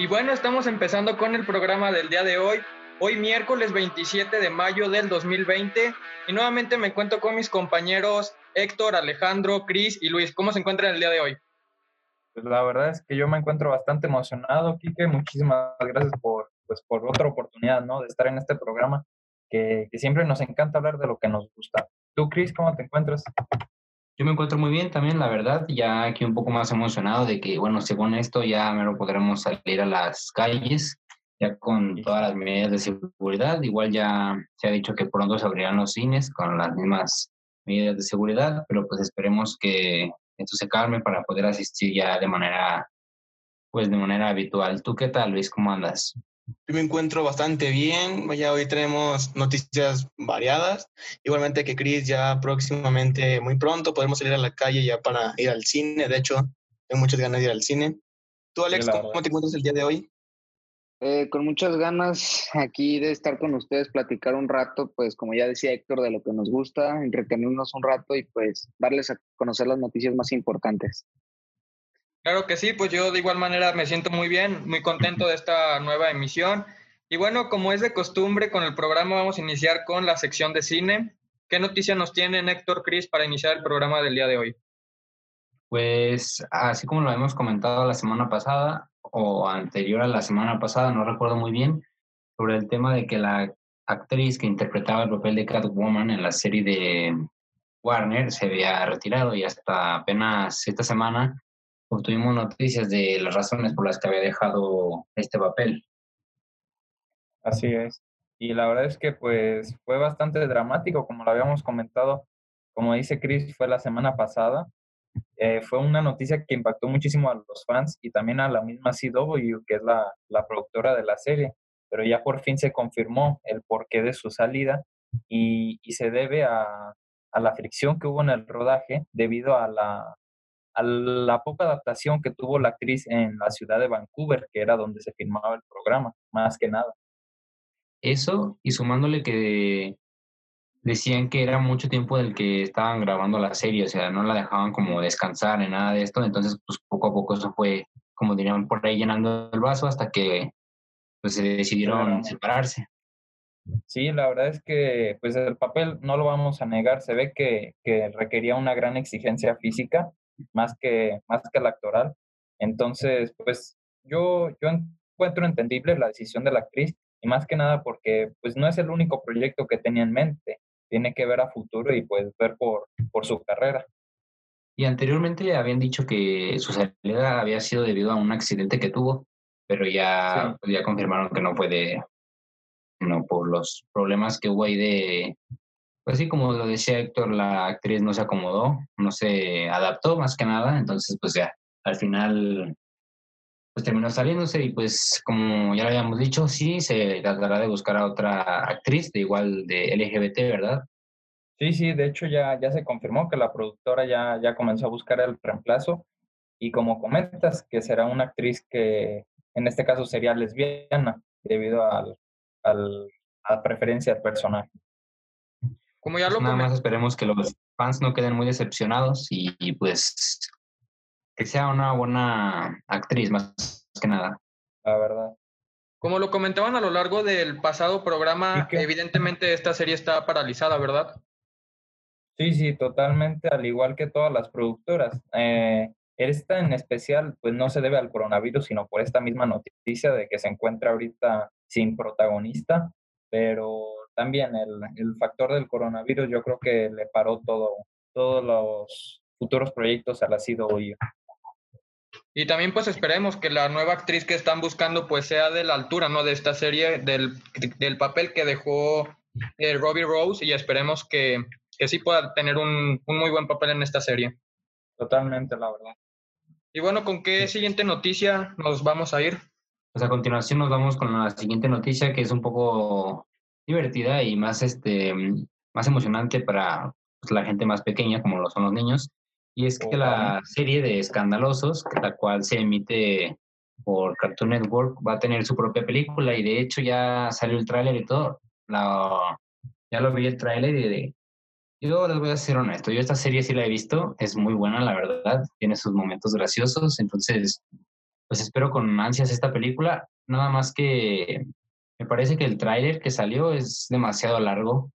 Y bueno, estamos empezando con el programa del día de hoy. Hoy miércoles 27 de mayo del 2020 y nuevamente me encuentro con mis compañeros Héctor, Alejandro, Cris y Luis. ¿Cómo se encuentran el día de hoy? Pues la verdad es que yo me encuentro bastante emocionado, Kike. Muchísimas gracias por, pues, por otra oportunidad ¿no? de estar en este programa que, que siempre nos encanta hablar de lo que nos gusta. ¿Tú, Cris, cómo te encuentras? Yo me encuentro muy bien también, la verdad, ya aquí un poco más emocionado de que, bueno, según esto ya me lo podremos salir a las calles, ya con todas las medidas de seguridad. Igual ya se ha dicho que pronto se abrirán los cines con las mismas medidas de seguridad, pero pues esperemos que esto se calme para poder asistir ya de manera, pues de manera habitual. ¿Tú qué tal, Luis? ¿Cómo andas? Yo me encuentro bastante bien. Vaya, hoy tenemos noticias variadas. Igualmente que Chris ya próximamente, muy pronto, podemos salir a la calle ya para ir al cine. De hecho, tengo muchas ganas de ir al cine. ¿Tú, Alex, cómo te encuentras el día de hoy? Eh, con muchas ganas aquí de estar con ustedes, platicar un rato, pues como ya decía Héctor, de lo que nos gusta, entretenernos un rato y pues darles a conocer las noticias más importantes. Claro que sí, pues yo de igual manera me siento muy bien, muy contento de esta nueva emisión. Y bueno, como es de costumbre con el programa, vamos a iniciar con la sección de cine. ¿Qué noticia nos tiene Héctor Cris para iniciar el programa del día de hoy? Pues así como lo hemos comentado la semana pasada o anterior a la semana pasada, no recuerdo muy bien, sobre el tema de que la actriz que interpretaba el papel de Catwoman en la serie de Warner se había retirado y hasta apenas esta semana obtuvimos noticias de las razones por las que había dejado este papel. Así es. Y la verdad es que pues fue bastante dramático, como lo habíamos comentado. Como dice Chris, fue la semana pasada. Eh, fue una noticia que impactó muchísimo a los fans y también a la misma CW, que es la, productora de la serie. Pero ya por fin se confirmó el porqué de su salida y, y se debe a, a la fricción que hubo en el rodaje debido a la, a la poca adaptación que tuvo la actriz en la ciudad de Vancouver, que era donde se filmaba el programa, más que nada. Eso, y sumándole que decían que era mucho tiempo del que estaban grabando la serie, o sea, no la dejaban como descansar en nada de esto, entonces pues poco a poco eso fue, como dirían por ahí, llenando el vaso hasta que pues se decidieron separarse. Sí, la verdad es que pues el papel no lo vamos a negar, se ve que, que requería una gran exigencia física más que, más que la actoral. Entonces, pues yo, yo encuentro entendible la decisión de la actriz y más que nada porque pues no es el único proyecto que tenía en mente, tiene que ver a futuro y pues ver por, por su carrera. Y anteriormente habían dicho que su salida había sido debido a un accidente que tuvo, pero ya, pues, ya confirmaron que no fue de, no, por los problemas que hubo ahí de, pues sí, como lo decía Héctor, la actriz no se acomodó, no se adaptó más que nada, entonces pues ya, al final pues terminó saliéndose y pues como ya lo habíamos dicho, sí, se tratará de buscar a otra actriz de igual de LGBT, ¿verdad? Sí, sí, de hecho ya, ya se confirmó que la productora ya, ya comenzó a buscar el reemplazo y como comentas, que será una actriz que en este caso sería lesbiana debido al, al, a la preferencia del personaje. Como ya pues lo Nada más esperemos que los fans no queden muy decepcionados y, pues que sea una buena actriz más que nada. La verdad. Como lo comentaban a lo largo del pasado programa, evidentemente esta serie está paralizada, ¿verdad? Sí, sí, totalmente, al igual que todas las productoras. Eh, esta en especial, pues no se debe al coronavirus, sino por esta misma noticia de que se encuentra ahorita sin protagonista, pero también el, el, factor del coronavirus yo creo que le paró todo, todos los futuros proyectos a la CW. Y también pues esperemos que la nueva actriz que están buscando pues sea de la altura, ¿no? De esta serie, del, del papel que dejó eh, Robbie Rose y esperemos que, que sí pueda tener un, un, muy buen papel en esta serie. Totalmente, la verdad. Y bueno, ¿con qué siguiente noticia nos vamos a ir? Pues a continuación nos vamos con la siguiente noticia que es un poco divertida y más, este, más emocionante para pues, la gente más pequeña, como lo son los niños. Y es que la serie de Escandalosos, la cual se emite por Cartoon Network, va a tener su propia película y de hecho ya salió el tráiler y todo. La, ya lo vi el tráiler y de, yo les voy a ser honesto, yo esta serie sí la he visto, es muy buena la verdad, tiene sus momentos graciosos, entonces pues espero con ansias esta película. Nada más que me parece que el tráiler que salió es demasiado largo,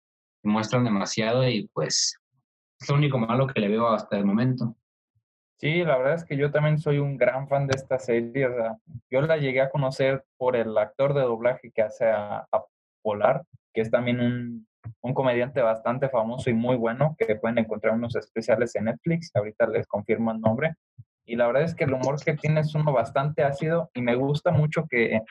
muestran demasiado y pues es lo único malo que le veo hasta el momento. Sí, la verdad es que yo también soy un gran fan de esta serie. O yo la llegué a conocer por el actor de doblaje que hace a, Polar, que es también un, un, comediante bastante famoso y muy bueno, que pueden encontrar unos especiales en Netflix. Ahorita les confirmo el nombre. Y la verdad es que el humor que tiene es uno bastante ácido y me gusta mucho que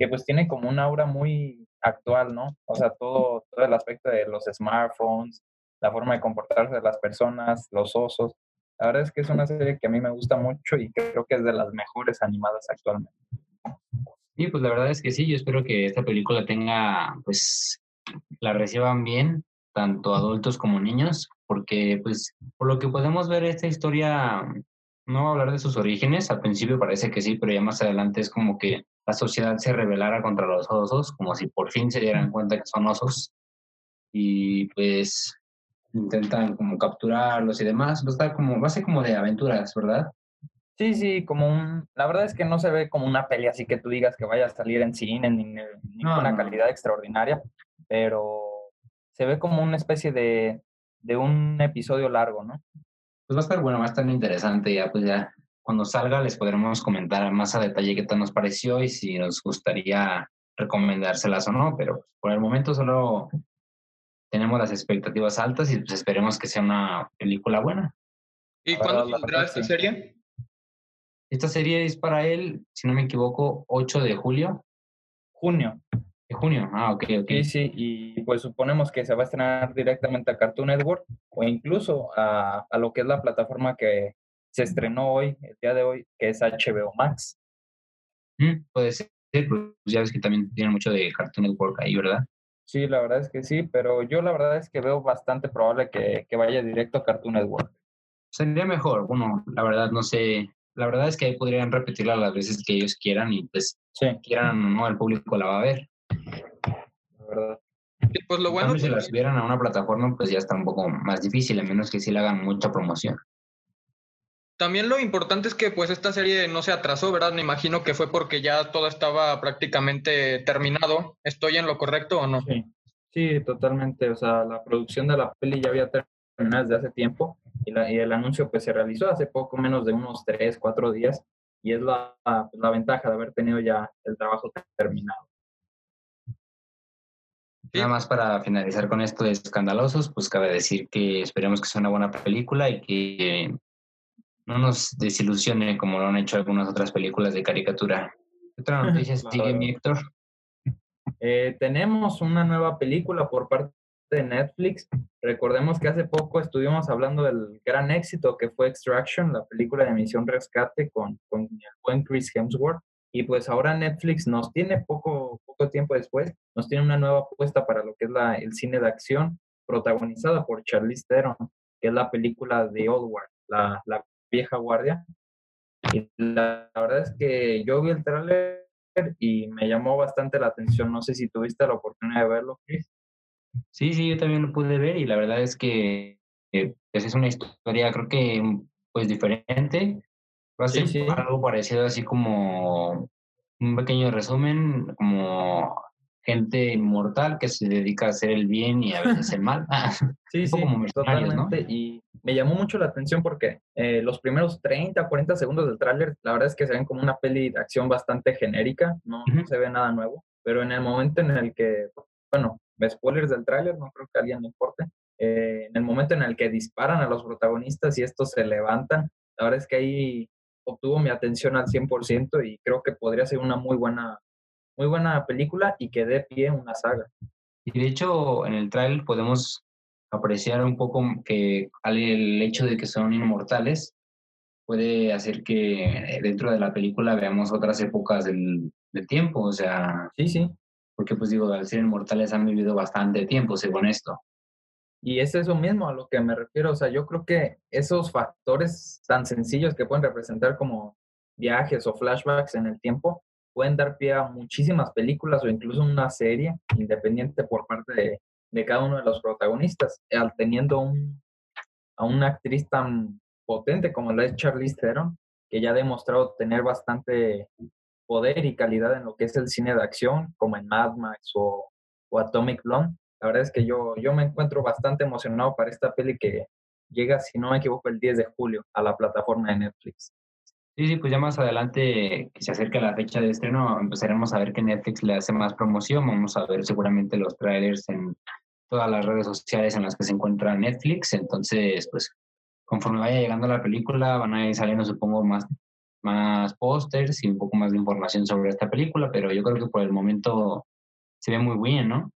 que pues tiene como una aura muy actual, ¿no? O sea, todo, todo el aspecto de los smartphones, la forma de comportarse de las personas, los osos. La verdad es que es una serie que a mí me gusta mucho y creo que es de las mejores animadas actualmente. Sí, pues la verdad es que sí, yo espero que esta película tenga, pues, la reciban bien, tanto adultos como niños, porque, pues, por lo que podemos ver, esta historia no va a hablar de sus orígenes, al principio parece que sí, pero ya más adelante es como que la sociedad se rebelara contra los osos, como si por fin se dieran cuenta que son osos y pues intentan como capturarlos y demás. Va a estar como, va a ser como de aventuras, ¿verdad? Sí, sí, como un, la verdad es que no se ve como una peli así que tú digas que vaya a salir en cine ni, ni con una calidad extraordinaria, pero se ve como una especie de, de un episodio largo, ¿no? Pues va a estar bueno, va a estar interesante, ya pues ya cuando salga les podremos comentar más a detalle qué tal nos pareció y si nos gustaría recomendárselas o no, pero por el momento solo tenemos las expectativas altas y pues esperemos que sea una película buena. ¿Y cuándo saldrá esta serie? Esta serie es para él, si no me equivoco, 8 de julio. Junio. De junio, ah, ok, ok. Sí, sí, y pues suponemos que se va a estrenar directamente a Cartoon Network o incluso a, a lo que es la plataforma que, se estrenó hoy, el día de hoy, que es HBO Max. Mm, puede ser, pues ya ves que también tiene mucho de Cartoon Network ahí, ¿verdad? Sí, la verdad es que sí, pero yo la verdad es que veo bastante probable que, que vaya directo a Cartoon Network. Sería mejor, bueno, la verdad no sé, la verdad es que ahí podrían repetirla las veces que ellos quieran y pues quieran o no, el público la va a ver. La verdad. pues lo bueno. Si la subieran a una plataforma, pues ya está un poco más difícil, a menos que sí le hagan mucha promoción. También lo importante es que pues esta serie no se atrasó, ¿verdad? Me imagino que fue porque ya todo estaba prácticamente terminado. ¿Estoy en lo correcto o no? Sí, sí totalmente. O sea, la producción de la peli ya había terminado desde hace tiempo y, la, y el anuncio pues se realizó hace poco menos de unos tres, cuatro días y es la, la ventaja de haber tenido ya el trabajo terminado. Nada más para finalizar con esto de escandalosos, pues cabe decir que esperemos que sea una buena película y que no nos desilusione como lo han hecho algunas otras películas de caricatura. ¿Qué otra noticia sigue, mi Héctor? Eh, tenemos una nueva película por parte de Netflix. Recordemos que hace poco estuvimos hablando del gran éxito que fue Extraction, la película de Misión Rescate con, con el buen Chris Hemsworth. Y pues ahora Netflix nos tiene poco, poco tiempo después, nos tiene una nueva apuesta para lo que es la, el cine de acción protagonizada por Charlize Theron, que es la película de Old War, la, la vieja guardia. Y la, verdad es que yo vi el tráiler y me llamó bastante la atención. No sé si tuviste la oportunidad de verlo, Chris. Sí, sí, yo también lo pude ver y la verdad es que eh, pues es una historia, creo que pues diferente. Va a ser algo parecido así como un pequeño resumen, como gente inmortal que se dedica a hacer el bien y a veces el mal. sí, sí, totalmente. Y me llamó mucho la atención porque eh, los primeros 30, 40 segundos del tráiler, la verdad es que se ven como una peli de acción bastante genérica, no, se ve nada nuevo, pero en el momento en el que, bueno, spoilers del tráiler, no creo que a alguien le importe, eh, en el momento en el que disparan a los protagonistas y estos se levantan, la verdad es que ahí obtuvo mi atención al 100% y creo que podría ser una muy buena muy buena película y que dé pie a una saga. Y de hecho, en el trailer podemos apreciar un poco que el hecho de que son inmortales puede hacer que dentro de la película veamos otras épocas del, tiempo, o sea... Sí, sí. Porque pues digo, al ser inmortales han vivido bastante tiempo, según esto. Y es eso mismo a lo que me refiero, o sea, yo creo que esos factores tan sencillos que pueden representar como viajes o flashbacks en el tiempo pueden dar pie a muchísimas películas o incluso una serie independiente por parte de, de cada uno de los protagonistas, al teniendo un, a una actriz tan potente como la es Charlize Theron, que ya ha demostrado tener bastante poder y calidad en lo que es el cine de acción, como en Mad Max o, o Atomic Blonde. La verdad es que yo, yo me encuentro bastante emocionado para esta peli que llega, si no me equivoco, el 10 de julio a la plataforma de Netflix. Sí, sí, pues ya más adelante que se acerca la fecha de estreno, empezaremos a ver que Netflix le hace más promoción, vamos a ver seguramente los trailers en todas las redes sociales en las que se encuentra Netflix, entonces pues conforme vaya llegando la película van a ir saliendo supongo más, más pósters y un poco más de información sobre esta película, pero yo creo que por el momento se ve muy bien, ¿no?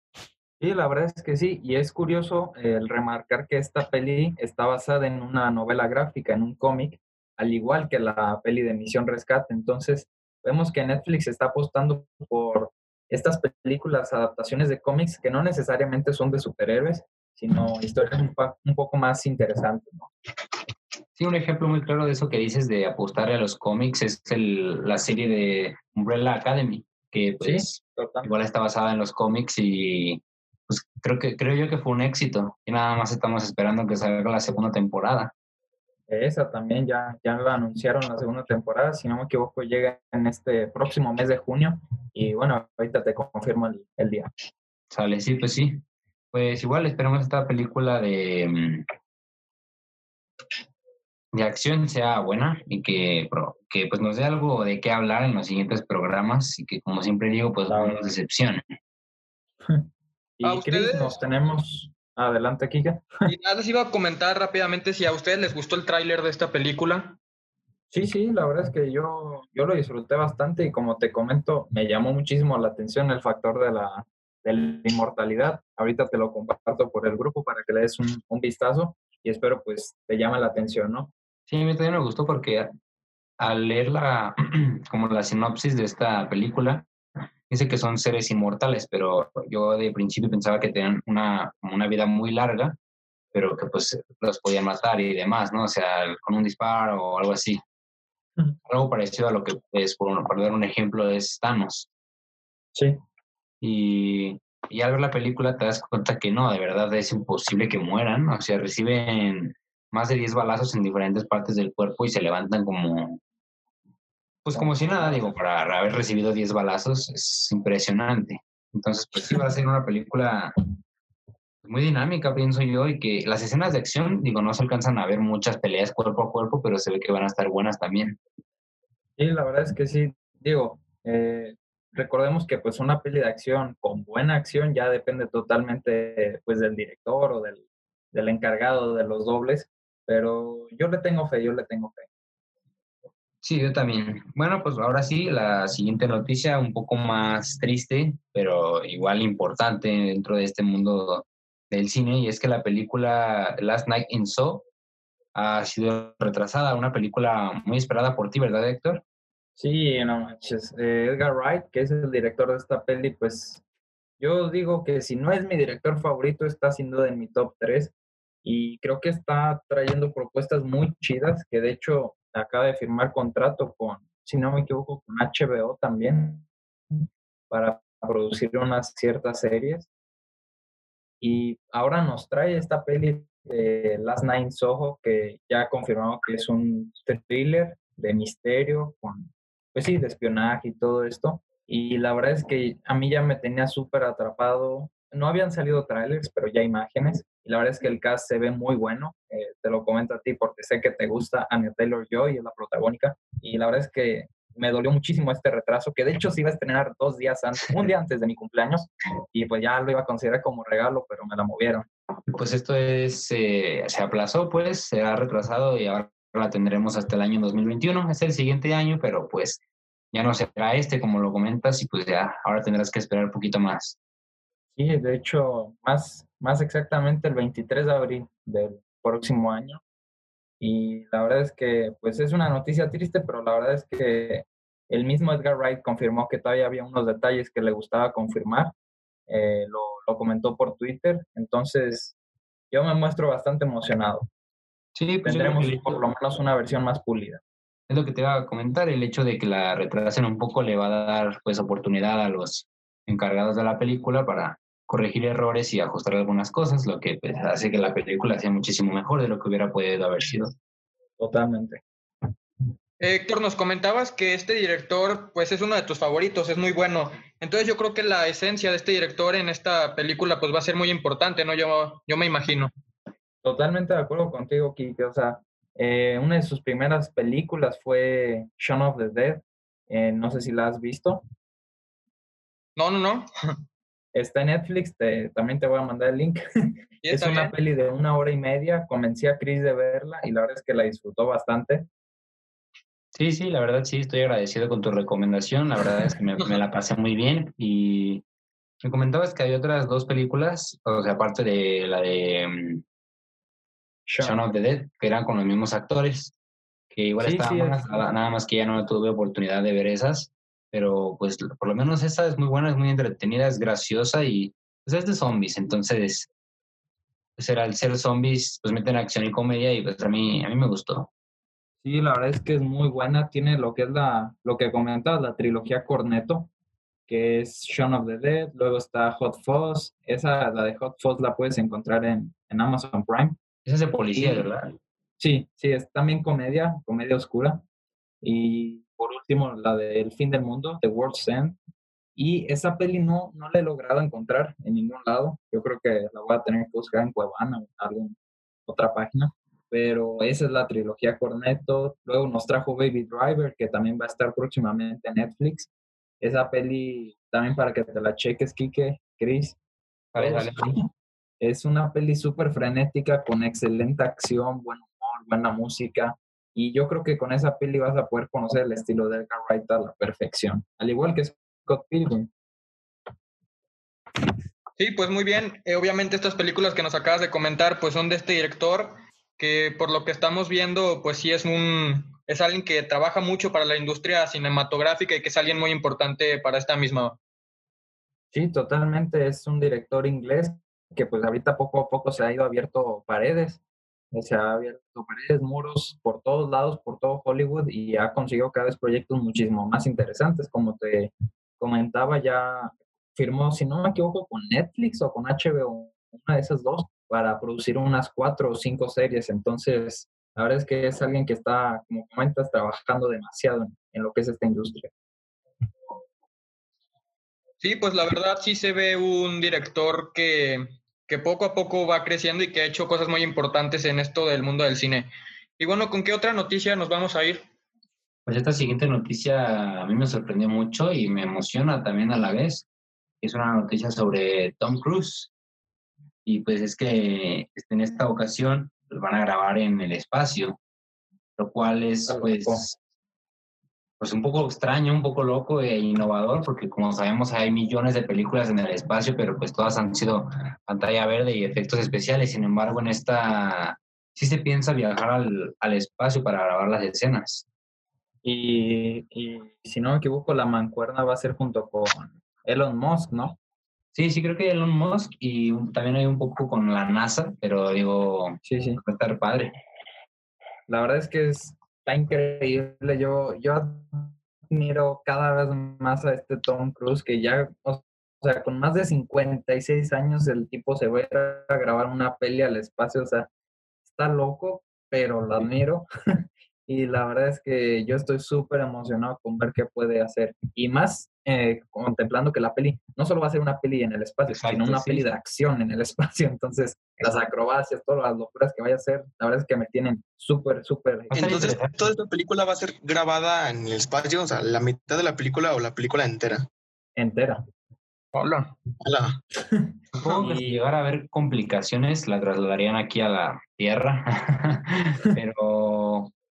Sí, la verdad es que sí, y es curioso el remarcar que esta peli está basada en una novela gráfica, en un cómic, al igual que la peli de Misión Rescate. Entonces, vemos que Netflix está apostando por estas películas, adaptaciones de cómics que no necesariamente son de superhéroes, sino historias un, poco más interesantes. ¿no? Sí, un ejemplo muy claro de eso que dices de apostarle a los cómics es el, la serie de Umbrella Academy, que pues igual está basada en los cómics y pues creo que creo yo que fue un éxito y nada más estamos esperando que salga la segunda temporada. Esa también ya, ya la anunciaron la segunda temporada, si no me equivoco, llega en este próximo mes de junio. Y bueno, ahorita te confirmo el, día. Sale, sí, pues sí. Pues igual esperemos esta película de, mm, de acción sea buena y que, que pues nos dé algo de qué hablar en los siguientes programas y que como siempre digo, pues no nos decepcione. y Chris, nos tenemos Adelante, Kika. Y nada, les iba a comentar rápidamente si a ustedes les gustó el tráiler de esta película. Sí, sí, la verdad es que yo, yo lo disfruté bastante y como te comento, me llamó muchísimo la atención el factor de la, de la inmortalidad. Ahorita te lo comparto por el grupo para que le des un, un vistazo y espero pues te llame la atención, ¿no? Sí, a mí también me gustó porque al leer la, como la sinopsis de esta película, dice que son seres inmortales, pero yo de principio pensaba que tenían una, una vida muy larga, pero que pues los podían matar y demás, ¿no? O sea, con un disparo o algo así. Algo parecido a lo que es, por, dar un ejemplo, es Thanos. Sí. Y, y al ver la película te das cuenta que no, de verdad es imposible que mueran, o sea, reciben más de 10 balazos en diferentes partes del cuerpo y se levantan como, pues como si nada, digo, para haber recibido 10 balazos es impresionante. Entonces, pues sí va a ser una película muy dinámica, pienso yo, y que las escenas de acción, digo, no se alcanzan a ver muchas peleas cuerpo a cuerpo, pero se ve que van a estar buenas también. Sí, la verdad es que sí. Digo, eh, recordemos que pues una peli de acción con buena acción ya depende totalmente pues del director o del, del encargado de los dobles, pero yo le tengo fe, yo le tengo fe. Sí, yo también. Bueno, pues ahora sí, la siguiente noticia, un poco más triste, pero igual importante dentro de este mundo del cine, y es que la película Last Night in Soho ha sido retrasada, una película muy esperada por ti, ¿verdad, Héctor? Sí, no manches. Eh, Edgar Wright, que es el director de esta peli, pues yo digo que si no es mi director favorito, está sin duda en mi top 3 y creo que está trayendo propuestas muy chidas, que de hecho acaba de firmar contrato con, si no me equivoco, con HBO también para producir unas ciertas series. Y ahora nos trae esta peli de Last Night Soho, que ya confirmado que es un thriller de misterio, con, pues sí, de espionaje y todo esto. Y la verdad es que a mí ya me tenía súper atrapado. No habían salido trailers, pero ya imágenes. Y la verdad es que el cast se ve muy bueno. Eh, te lo comento a ti porque sé que te gusta Anya Taylor-Joy, es la protagónica. Y la verdad es que me dolió muchísimo este retraso, que de hecho se iba a estrenar dos días antes, un día antes de mi cumpleaños, y pues ya lo iba a considerar como regalo, pero me la movieron. Pues esto es, eh, se aplazó, pues, se ha retrasado y ahora la tendremos hasta el año 2021, es el siguiente año, pero pues ya no será este, como lo comentas, y pues ya ahora tendrás que esperar un poquito más. Sí, de hecho, más, más exactamente el 23 de abril del próximo año. Y la verdad es que, pues es una noticia triste, pero la verdad es que el mismo Edgar Wright confirmó que todavía había unos detalles que le gustaba confirmar. Eh, lo, lo, comentó por Twitter. Entonces, yo me muestro bastante emocionado. Sí, pues tendremos por lo menos una versión más pulida. Es lo que te iba a comentar, el hecho de que la retrasen un poco le va a dar pues oportunidad a los encargados de la película para corregir errores y ajustar algunas cosas, lo que pues, hace que la película sea muchísimo mejor de lo que hubiera podido haber sido. Totalmente. Héctor, nos comentabas que este director, pues es uno de tus favoritos, es muy bueno. Entonces yo creo que la esencia de este director en esta película, pues va a ser muy importante, ¿no? Yo, yo me imagino. Totalmente de acuerdo contigo, Kike. O sea, eh, una de sus primeras películas fue Shaun of the Dead. Eh, no sé si la has visto. No, no, no. Está en Netflix, también te voy a mandar el link. es una peli de una hora y media. Convencí a Chris de verla y la verdad es que la disfrutó bastante. Sí, sí, la verdad sí, estoy agradecido con tu recomendación. La verdad es que me, la pasé muy bien. Y me comentabas que hay otras dos películas, o sea, aparte de la de um, Shaun of the Dead, que eran con los mismos actores, que igual estaban nada, más que ya no tuve oportunidad de ver esas. Pero pues por lo menos esa es muy buena, es muy entretenida, es graciosa y pues es de zombies. Entonces, pues era el ser zombies, pues meten acción y comedia y pues a mí, a mí me gustó. Sí, la verdad es que es muy buena. Tiene lo que es la, lo que comentas, la trilogía Corneto, que es Shaun of the Dead. Luego está Hot Fuzz. Esa, la de Hot Fuzz, la puedes encontrar en, en Amazon Prime. Esa es de policía, ¿verdad? Sí, sí, es también comedia, comedia oscura. Y por último, la de El fin del mundo, The World's End. Y esa peli no, no la he logrado encontrar en ningún lado. Yo creo que la voy a tener que buscar en Cuevana o en alguna otra página pero esa es la trilogía Cornetto. Luego nos trajo Baby Driver, que también va a estar próximamente en Netflix. Esa peli también para que te la cheques, Kike, Chris. Es una peli súper frenética, con excelente acción, buen humor, buena música. Y yo creo que con esa peli vas a poder conocer el estilo de Edgar Wright a la perfección, al igual que Scott Pilgrim. Sí, pues muy bien. Eh, obviamente estas películas que nos acabas de comentar, pues son de este director que por lo que estamos viendo, pues sí es un es alguien que trabaja mucho para la industria cinematográfica y que es alguien muy importante para esta misma. Sí, totalmente. Es un director inglés que pues ahorita poco a poco se ha ido abierto paredes. Se ha abierto paredes, muros por todos lados, por todo Hollywood y ha conseguido cada vez proyectos muchísimo más interesantes. Como te comentaba, ya firmó, si no me equivoco, con Netflix o con HBO, una de esas dos para producir unas cuatro o cinco series. Entonces, la verdad es que es alguien que está, como comentas, trabajando demasiado en, lo que es esta industria. Sí, pues la verdad sí se ve un director que, que poco a poco va creciendo y que ha hecho cosas muy importantes en esto del mundo del cine. Y bueno, ¿con qué otra noticia nos vamos a ir? Pues esta siguiente noticia a mí me sorprendió mucho y me emociona también a la vez. Es una noticia sobre Tom Cruise, y pues es que en esta ocasión pues, van a grabar en el espacio, lo cual es pues, pues un poco extraño, un poco loco e innovador, porque como sabemos hay millones de películas en el espacio, pero pues todas han sido pantalla verde y efectos especiales. Sin embargo, en esta sí se piensa viajar al, al espacio para grabar las escenas. Y, y si no me equivoco, la mancuerna va a ser junto con Elon Musk, ¿no? Sí, sí, creo que Elon Musk y también hay un poco con la NASA, pero digo, sí, sí. va a estar padre. La verdad es que está increíble. Yo, yo admiro cada vez más a este Tom Cruise, que ya, o sea, con más de 56 años el tipo se va a grabar una peli al espacio, o sea, está loco, pero lo admiro. y la verdad es que yo estoy súper emocionado con ver qué puede hacer. Y más eh, contemplando que la peli no solo va a ser una peli en el espacio, sino una peli de acción en el espacio. Entonces, las acrobacias, todas las locuras que vaya a hacer, la verdad es que me tienen súper, súper... Entonces, ¿toda esta película va a ser grabada en el espacio? O sea, ¿la mitad de la película o la película entera? Entera. Hola. Hola. Supongo que si llegara a haber complicaciones, la trasladarían aquí a la Tierra. Pero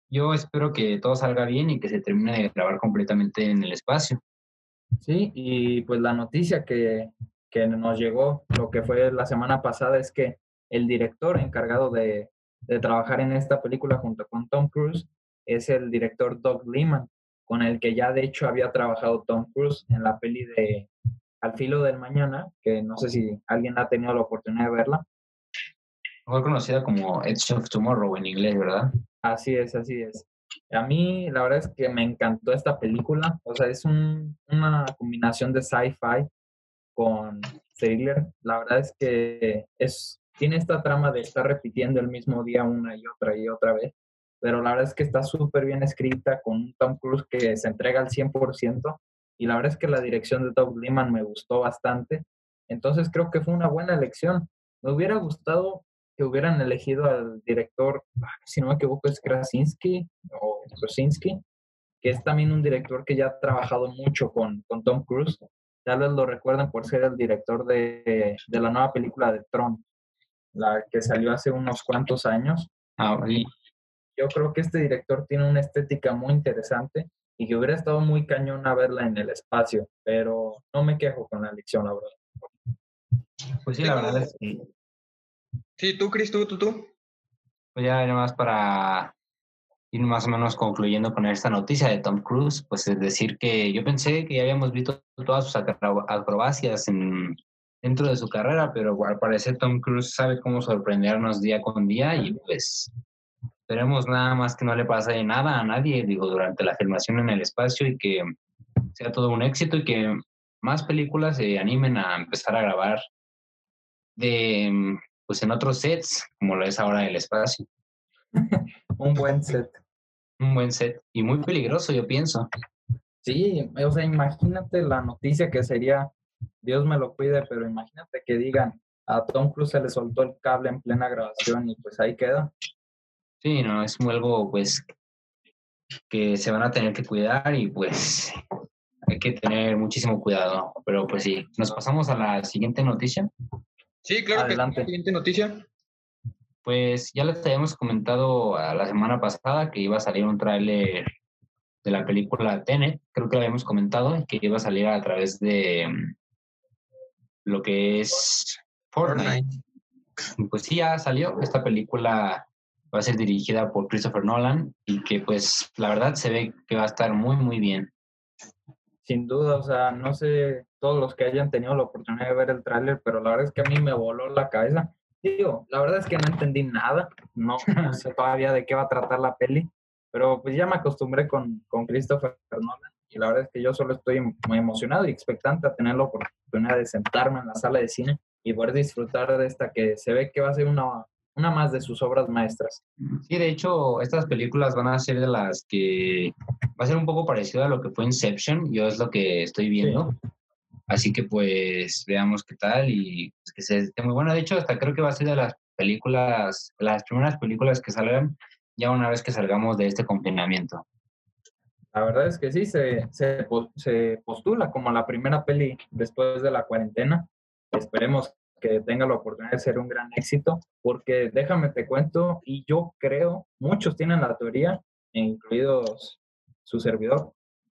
yo espero que todo salga bien y que se termine de grabar completamente en el espacio. Sí, y pues la noticia que, que nos llegó, lo que fue la semana pasada, es que el director encargado de, de trabajar en esta película junto con Tom Cruise es el director Doug Liman, con el que ya de hecho había trabajado Tom Cruise en la peli de Al filo del mañana, que no sé si alguien ha tenido la oportunidad de verla. Mejor conocida como Edge of Tomorrow en inglés, ¿verdad? Así es, así es. A mí la verdad es que me encantó esta película. O sea, es una combinación de sci-fi con thriller. La verdad es que es, tiene esta trama de estar repitiendo el mismo día una y otra y otra vez. pero la verdad es que está súper bien escrita con un Tom Cruise que se entrega al 100% y la verdad es que la dirección de Doug Liman me gustó bastante. Entonces creo que fue una buena elección. Me hubiera gustado que hubieran elegido al director, ah, si no me equivoco, es Krasinski o Krasinski, que es también un director que ya ha trabajado mucho con, con Tom Cruise. Tal vez lo recuerdan por ser el director de, de la nueva película de Tron, la que salió hace unos cuantos años. Ah, y yo creo que este director tiene una estética muy interesante y que hubiera estado muy cañón a verla en el espacio, pero no me quejo con la elección, la verdad. Pues sí, la verdad es que Sí, tú, Cris, tú, tú, tú. Pues ya nada más para ir más o menos concluyendo con esta noticia de Tom Cruise, pues es decir que yo pensé que ya habíamos visto todas sus acrobacias en, dentro de su carrera, pero al parecer Tom Cruise sabe cómo sorprendernos día con día y pues esperemos nada más que no le pase nada a nadie, digo, durante la filmación en el espacio y que sea todo un éxito y que más películas se animen a empezar a grabar de pues en otros sets, como lo es ahora el espacio. un buen set. Un buen set. Y muy peligroso, yo pienso. Sí, o sea, imagínate la noticia que sería, Dios me lo cuide, pero imagínate que digan, a Tom Cruise se le soltó el cable en plena grabación y pues ahí queda. Sí, no, es algo pues que se van a tener que cuidar y pues hay que tener muchísimo cuidado. Pero pues sí, nos pasamos a la siguiente noticia. Sí, claro Adelante. que siguiente noticia. Pues ya les habíamos comentado la semana pasada que iba a salir un tráiler de la película Tenet, creo que lo habíamos comentado, que iba a salir a través de mm, lo que es Fortnite. Pues sí, ya salió. Esta película va a ser dirigida por Christopher Nolan y que pues la verdad se ve que va a estar muy, muy bien. Sin duda, o sea, no sé todos los que hayan tenido la oportunidad de ver el tráiler, pero la verdad es que a mí me voló la cabeza. Digo, la verdad es que no entendí nada, no, sé todavía de qué va a tratar la peli, pero pues ya me acostumbré con, con Christopher Nolan y la verdad es que yo solo estoy muy emocionado y expectante a tener la oportunidad de sentarme en la sala de cine y poder disfrutar de esta que se ve que va a ser una, una más de sus obras maestras. Sí, de hecho, estas películas van a ser de las que va a ser un poco parecido a lo que fue Inception, yo es lo que estoy viendo. Así que pues veamos qué tal y pues, que se esté muy bueno. De hecho, hasta creo que va a ser de las películas, las primeras películas que salgan ya una vez que salgamos de este confinamiento. La verdad es que sí, se, se, se postula como la primera peli después de la cuarentena. Esperemos que tenga la oportunidad de ser un gran éxito, porque déjame te cuento, y yo creo, muchos tienen la teoría, incluidos su servidor,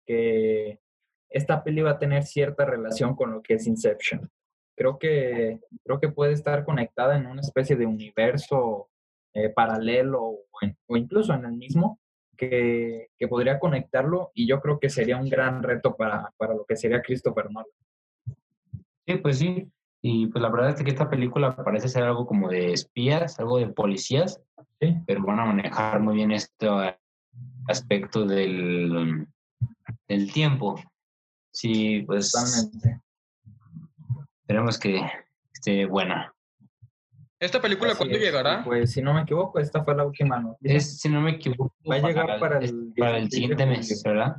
que esta peli va a tener cierta relación con lo que es Inception. Creo que, creo que puede estar conectada en una especie de universo eh, paralelo o, incluso en el mismo que, que, podría conectarlo y yo creo que sería un gran reto para, para lo que sería Christopher Nolan. Sí, pues sí. Y pues la verdad es que esta película parece ser algo como de espías, algo de policías, ¿Sí? pero van a manejar muy bien este aspecto del, del tiempo. Sí, pues. Totalmente. Esperemos que esté buena. ¿Esta película cuándo llegará? Pues si no me equivoco, esta fue la última noticia. Es, si no me equivoco, va a llegar para, el, para el siguiente mes, ¿verdad?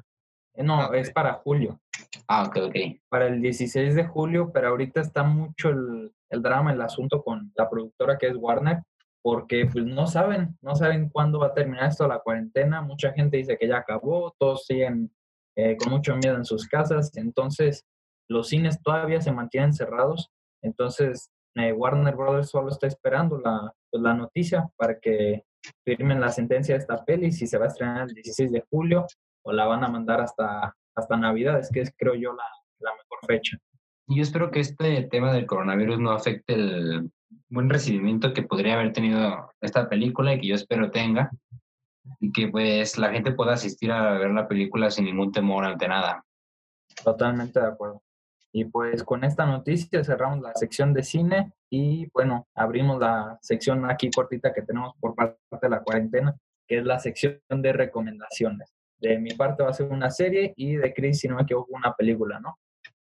Eh, no, ah, es para julio. Ah, ok, ok. Para el 16 de julio, pero ahorita está mucho el, drama, el asunto con la productora que es Warner, porque pues no saben, no saben cuándo va a terminar esto la cuarentena. Mucha gente dice que ya acabó, todos siguen eh, con mucho miedo en sus casas. Entonces, los cines todavía se mantienen cerrados. Entonces, eh, Warner Brothers solo está esperando la, pues, la noticia para que firmen la sentencia de esta peli, si se va a estrenar el 16 de julio o la van a mandar hasta, hasta Navidad, es que es, creo yo, la, la mejor fecha. Yo espero que este tema del coronavirus no afecte el buen recibimiento que podría haber tenido esta película y que yo espero tenga, y que pues la gente pueda asistir a ver la película sin ningún temor ante nada. Totalmente de acuerdo. Y pues con esta noticia cerramos la sección de cine y bueno, abrimos la sección aquí cortita que tenemos por parte de la cuarentena, que es la sección de recomendaciones. De mi parte va a ser una serie y de Chris, si no me equivoco, una película, ¿no?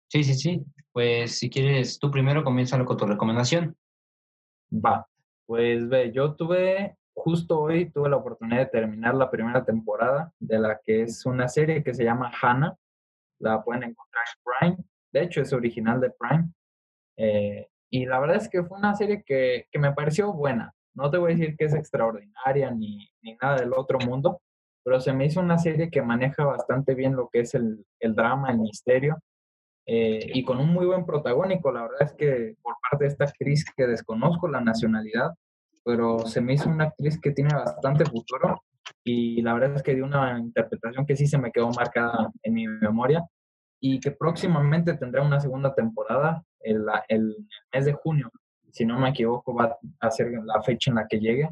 Sí, sí, sí. Pues si quieres, tú primero comienza con tu recomendación. Va. Pues ve, yo tuve justo hoy tuve la oportunidad de terminar la primera temporada de la que es una serie que se llama Hannah. La pueden encontrar en Prime. De hecho, es original de Prime. Eh, y la verdad es que fue una serie que, que, me pareció buena. No te voy a decir que es extraordinaria ni, ni, nada del otro mundo, pero se me hizo una serie que maneja bastante bien lo que es el, drama, el misterio, eh, y con un muy buen protagónico. La verdad es que por parte de esta actriz que desconozco la nacionalidad, pero se me hizo una actriz que tiene bastante futuro y la verdad es que dio una interpretación que sí se me quedó marcada en mi memoria y que próximamente tendrá una segunda temporada el, el mes de junio. Si no me equivoco, va a ser la fecha en la que llegue.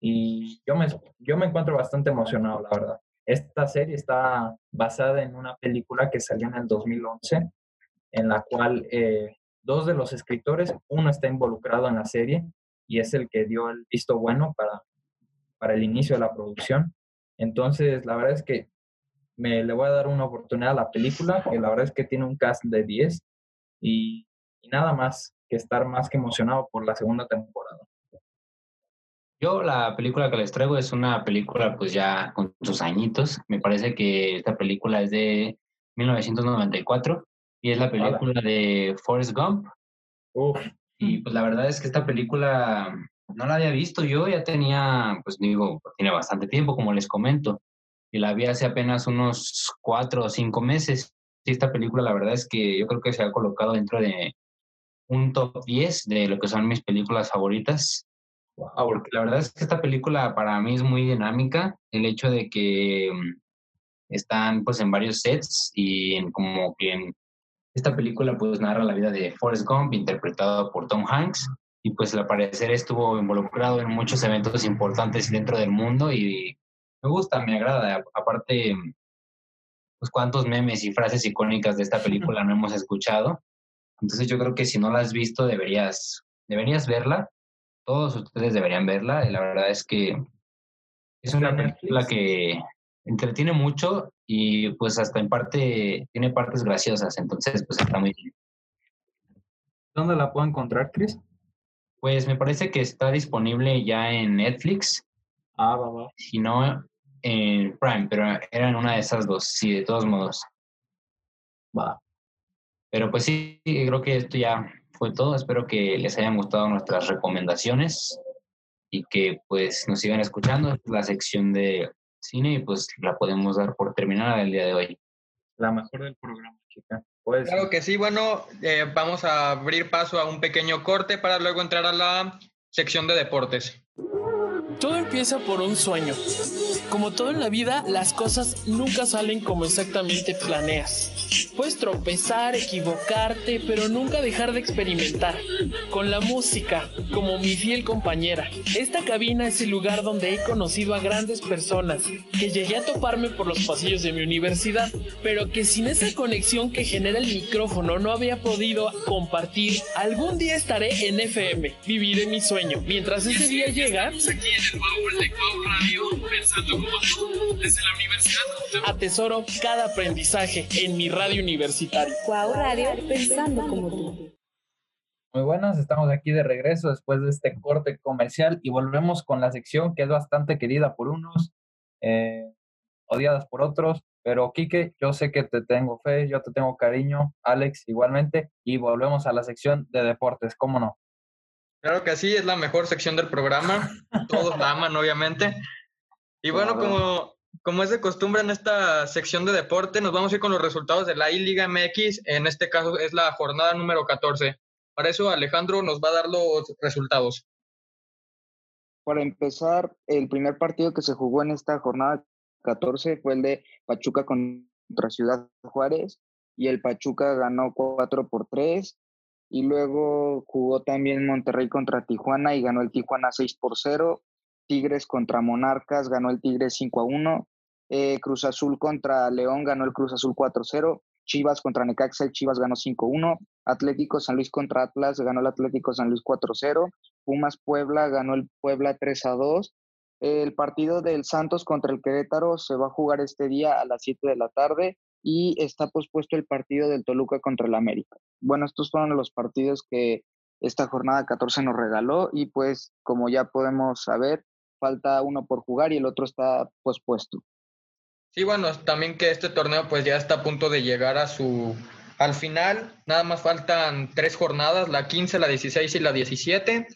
Y yo me, yo me encuentro bastante emocionado, la verdad. Esta serie está basada en una película que salió en el 2011, en la cual eh, dos de los escritores, uno está involucrado en la serie y es el que dio el visto bueno para, para el inicio de la producción. Entonces, la verdad es que me le voy a dar una oportunidad a la película, que la verdad es que tiene un cast de 10 y, y nada más que estar más que emocionado por la segunda temporada. Yo la película que les traigo es una película pues ya con sus añitos. Me parece que esta película es de 1994 y es la película de Forrest Gump. Y pues la verdad es que esta película no la había visto yo, ya tenía, pues digo, tiene bastante tiempo, como les comento, y la vi hace apenas unos cuatro o cinco meses. Y esta película la verdad es que yo creo que se ha colocado dentro de un top 10 de lo que son mis películas favoritas porque la verdad es que esta película para mí es muy dinámica. El hecho de que mm, están pues en varios sets y en como que en esta película pues narra la vida de Forrest Gump interpretado por Tom Hanks y pues al parecer estuvo involucrado en muchos eventos importantes dentro del mundo y me gusta, me agrada. Aparte, pues cuántos memes y frases icónicas de esta película no hemos escuchado. Entonces yo creo que si no la has visto deberías, deberías verla todos ustedes deberían verla. La verdad es que es una película que entretiene mucho y pues hasta en parte tiene partes graciosas, entonces pues está muy bien. ¿Dónde la puedo encontrar, Chris? Pues me parece que está disponible ya en Netflix. Ah, va, va. Si no, en Prime, pero era en una de esas dos, sí, de todos modos. Va. Pero pues sí, creo que esto ya fue todo. Espero que les hayan gustado nuestras recomendaciones y que pues nos sigan escuchando. La sección de cine y pues la podemos dar por terminada el día de hoy. La mejor del programa, chica. claro que sí. Bueno, eh, vamos a abrir paso a un pequeño corte para luego entrar a la sección de deportes. Todo empieza por un sueño. Como todo en la vida, las cosas nunca salen como exactamente planeas. Puedes tropezar, equivocarte, pero nunca dejar de experimentar. Con la música, como mi fiel compañera. Esta cabina es el lugar donde he conocido a grandes personas, que llegué a toparme por los pasillos de mi universidad, pero que sin esa conexión que genera el micrófono no había podido compartir. Algún día estaré en FM, viviré mi sueño. Mientras ese día llega, el baúl de Radio, pensando como tú, desde la universidad. Atesoro cada aprendizaje en mi radio universitario. Cuau Radio, pensando como tú. Muy buenas, estamos aquí de regreso después de este corte comercial y volvemos con la sección que es bastante querida por unos, eh, odiadas por otros, pero Quique, yo sé que te tengo fe, yo te tengo cariño, Alex igualmente, y volvemos a la sección de deportes, ¿cómo no? Claro que sí, es la mejor sección del programa, todos la aman obviamente. Y bueno, como como es de costumbre en esta sección de deporte, nos vamos a ir con los resultados de la I-Liga MX. En este caso es la jornada número 14. Para eso Alejandro nos va a dar los resultados. Para empezar, el primer partido que se jugó en esta jornada 14 fue el de Pachuca contra Ciudad Juárez y el Pachuca ganó 4 por 3. Y luego jugó también Monterrey contra Tijuana y ganó el Tijuana 6 por 0. Tigres contra Monarcas, ganó el Tigres 5 a 1. Eh, Cruz Azul contra León, ganó el Cruz Azul 4 a 0. Chivas contra Necaxa, el Chivas ganó 5 a 1. Atlético San Luis contra Atlas, ganó el Atlético San Luis 4 a 0. Pumas Puebla, ganó el Puebla 3 a 2. El partido del Santos contra el Querétaro se va a jugar este día a las 7 de la tarde y está pospuesto el partido del Toluca contra el América. Bueno, estos fueron los partidos que esta jornada 14 nos regaló y pues como ya podemos saber, falta uno por jugar y el otro está pospuesto. Sí, bueno, también que este torneo pues ya está a punto de llegar a su al final, nada más faltan tres jornadas, la 15, la 16 y la 17.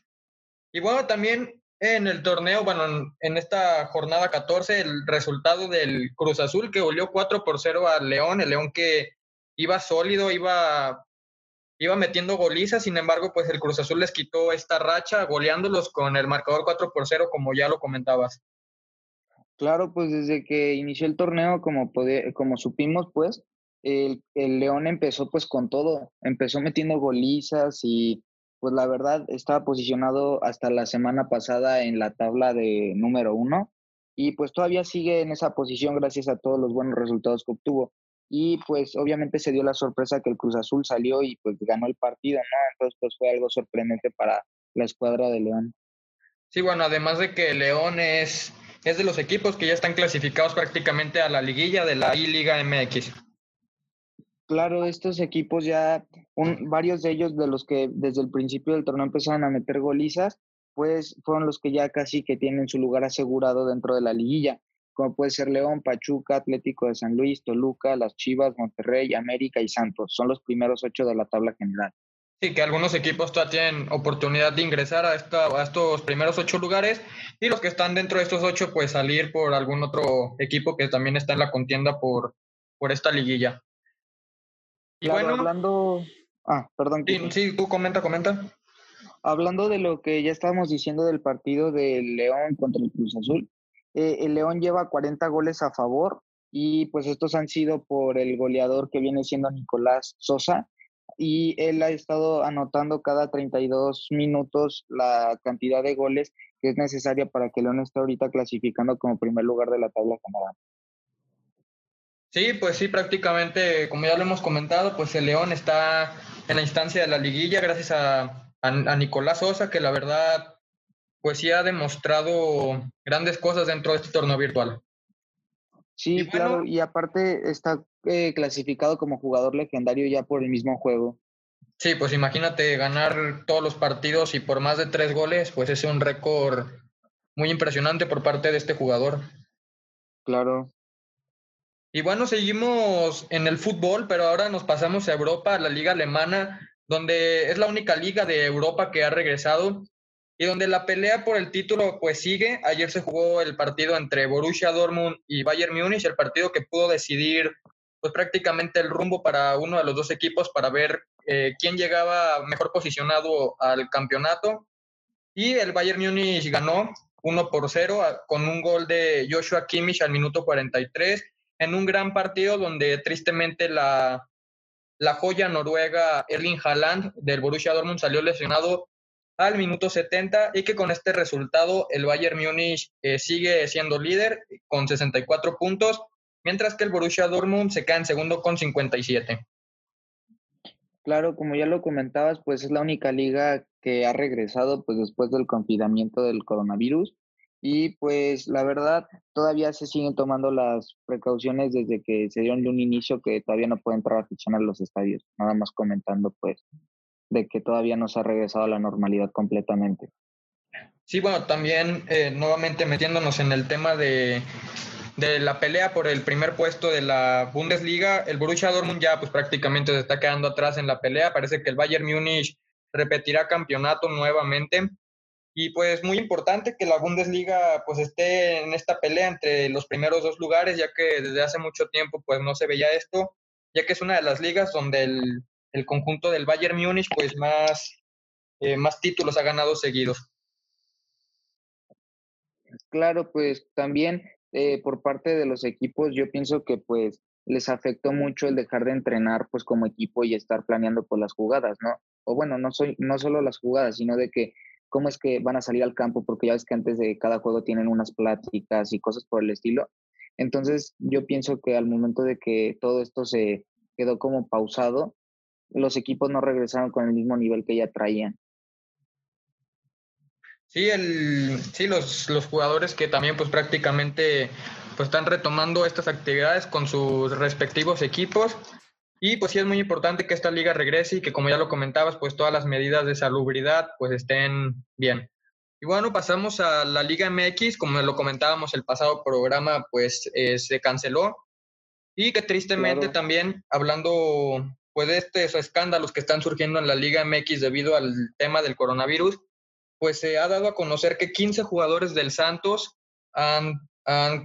Y bueno, también en el torneo, bueno, en esta jornada 14, el resultado del Cruz Azul que volvió 4 por 0 al León, el León que iba sólido, iba, iba metiendo golizas, sin embargo, pues el Cruz Azul les quitó esta racha, goleándolos con el marcador 4 por 0, como ya lo comentabas. Claro, pues desde que inició el torneo, como, como supimos, pues, el, el, León empezó pues con todo, empezó metiendo golizas y pues la verdad estaba posicionado hasta la semana pasada en la tabla de número uno y pues todavía sigue en esa posición gracias a todos los buenos resultados que obtuvo. Y pues obviamente se dio la sorpresa que el Cruz Azul salió y pues ganó el partido, ¿no? Entonces pues fue algo sorprendente para la escuadra de León. Sí, bueno, además de que León es, es de los equipos que ya están clasificados prácticamente a la liguilla de la I-Liga MX. Claro, estos equipos ya, un, varios de ellos de los que desde el principio del torneo empezaron a meter golizas, pues fueron los que ya casi que tienen su lugar asegurado dentro de la liguilla, como puede ser León, Pachuca, Atlético de San Luis, Toluca, las Chivas, Monterrey, América y Santos. Son los primeros ocho de la tabla general. Sí, que algunos equipos todavía tienen oportunidad de ingresar a, esta, a estos primeros ocho lugares y los que están dentro de estos ocho, pues salir por algún otro equipo que también está en la contienda por, por esta liguilla bueno, hablando... Ah, perdón. Sí, sí, tú comenta, comenta. Hablando de lo que ya estábamos diciendo del partido del León contra el Cruz Azul, eh, el León lleva 40 goles a favor y pues estos han sido por el goleador que viene siendo Nicolás Sosa y él ha estado anotando cada 32 minutos la cantidad de goles que es necesaria para que León esté ahorita clasificando como primer lugar de la tabla general. Sí, pues sí, prácticamente, como ya lo hemos comentado, pues el León está en la instancia de la liguilla gracias a, a, Nicolás Sosa, que la verdad, pues sí ha demostrado grandes cosas dentro de este torneo virtual. Sí, claro, y aparte está eh, clasificado como jugador legendario ya por el mismo juego. Sí, pues imagínate ganar todos los partidos y por más de tres goles, pues es un récord muy impresionante por parte de este jugador. Claro. Y bueno, seguimos en el fútbol, pero ahora nos pasamos a Europa, a la liga alemana, donde es la única liga de Europa que ha regresado y donde la pelea por el título pues sigue. Ayer se jugó el partido entre Borussia Dortmund y Bayern Múnich, el partido que pudo decidir pues prácticamente el rumbo para uno de los dos equipos para ver eh, quién llegaba mejor posicionado al campeonato. Y el Bayern Múnich ganó 1 por 0 con un gol de Joshua Kimmich al minuto 43 en un gran partido donde tristemente la, la joya noruega Erling Haaland del Borussia Dortmund salió lesionado al minuto 70 y que con este resultado el Bayern Múnich eh, sigue siendo líder con 64 puntos, mientras que el Borussia Dortmund se cae en segundo con 57. Claro, como ya lo comentabas, pues es la única liga que ha regresado pues después del confinamiento del coronavirus y pues la verdad, todavía se siguen tomando las precauciones desde que se dieron de un inicio que todavía no pueden entrar a los estadios. Nada más comentando pues de que todavía no se ha regresado a la normalidad completamente. Sí, bueno, también eh, nuevamente metiéndonos en el tema de, de la pelea por el primer puesto de la Bundesliga, el Borussia Dortmund ya pues prácticamente se está quedando atrás en la pelea. Parece que el Bayern Múnich repetirá campeonato nuevamente. Y pues muy importante que la Bundesliga pues esté en esta pelea entre los primeros dos lugares, ya que desde hace mucho tiempo pues no se veía esto, ya que es una de las ligas donde el, el conjunto del Bayern Múnich pues más, eh, más títulos ha ganado seguidos. Claro, pues también eh, por parte de los equipos yo pienso que pues les afectó mucho el dejar de entrenar pues como equipo y estar planeando por las jugadas, ¿no? O bueno, no, soy, no solo las jugadas, sino de que cómo es que van a salir al campo, porque ya ves que antes de cada juego tienen unas pláticas y cosas por el estilo. Entonces, yo pienso que al momento de que todo esto se quedó como pausado, los equipos no regresaron con el mismo nivel que ya traían. Sí, el, sí los, los jugadores que también pues prácticamente pues están retomando estas actividades con sus respectivos equipos y pues sí es muy importante que esta liga regrese y que como ya lo comentabas, pues todas las medidas de salubridad pues estén bien. Y bueno, pasamos a la Liga MX, como lo comentábamos el pasado programa, pues eh, se canceló. Y que tristemente también, hablando pues de estos escándalos que están surgiendo en la Liga MX debido al tema del coronavirus, pues se ha dado a conocer que 15 jugadores del Santos han, han,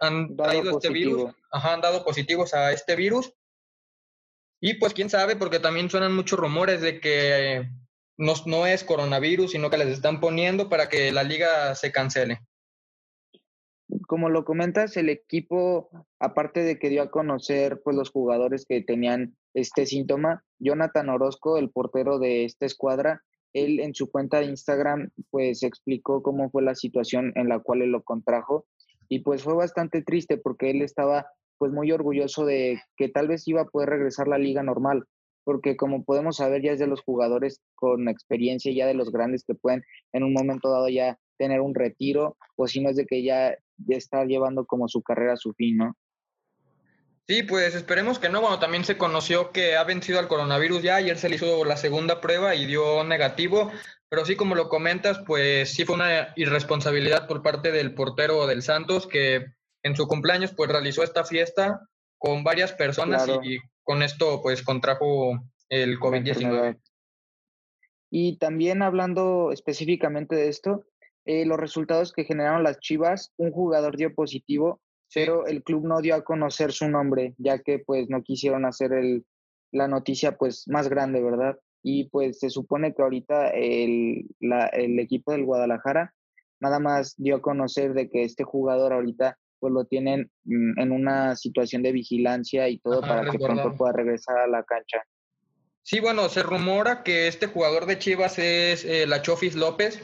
han traído este virus, han dado positivos a este virus. Y pues quién sabe, porque también suenan muchos rumores de que no, es coronavirus, sino que les están poniendo para que la liga se cancele. Como lo comentas, el equipo, aparte de que dio a conocer pues, los jugadores que tenían este síntoma, Jonathan Orozco, el portero de esta escuadra, él en su cuenta de Instagram pues explicó cómo fue la situación en la cual él lo contrajo y pues fue bastante triste porque él estaba pues muy orgulloso de que tal vez iba a poder regresar la liga normal, porque como podemos saber ya es de los jugadores con experiencia, ya de los grandes que pueden en un momento dado ya tener un retiro, o si no es de que ya, ya está llevando como su carrera a su fin, ¿no? Sí, pues esperemos que no. Bueno, también se conoció que ha vencido al coronavirus ya. Ayer se le hizo la segunda prueba y dio negativo. Pero sí, como lo comentas, pues sí fue una irresponsabilidad por parte del portero del Santos que en su cumpleaños pues realizó esta fiesta con varias personas y con esto pues contrajo el COVID-19. Y también hablando específicamente de esto, eh, los resultados que generaron las Chivas, un jugador dio positivo, pero el club no dio a conocer su nombre, ya que pues no quisieron hacer el, la noticia pues más grande, ¿verdad? Y pues se supone que ahorita el, la, el equipo del Guadalajara nada más dio a conocer de que este jugador ahorita pues lo tienen mm, en una situación de vigilancia y todo para que pronto pueda regresar a la cancha. Sí, bueno, se rumora que este jugador de Chivas es eh, la Chofis López,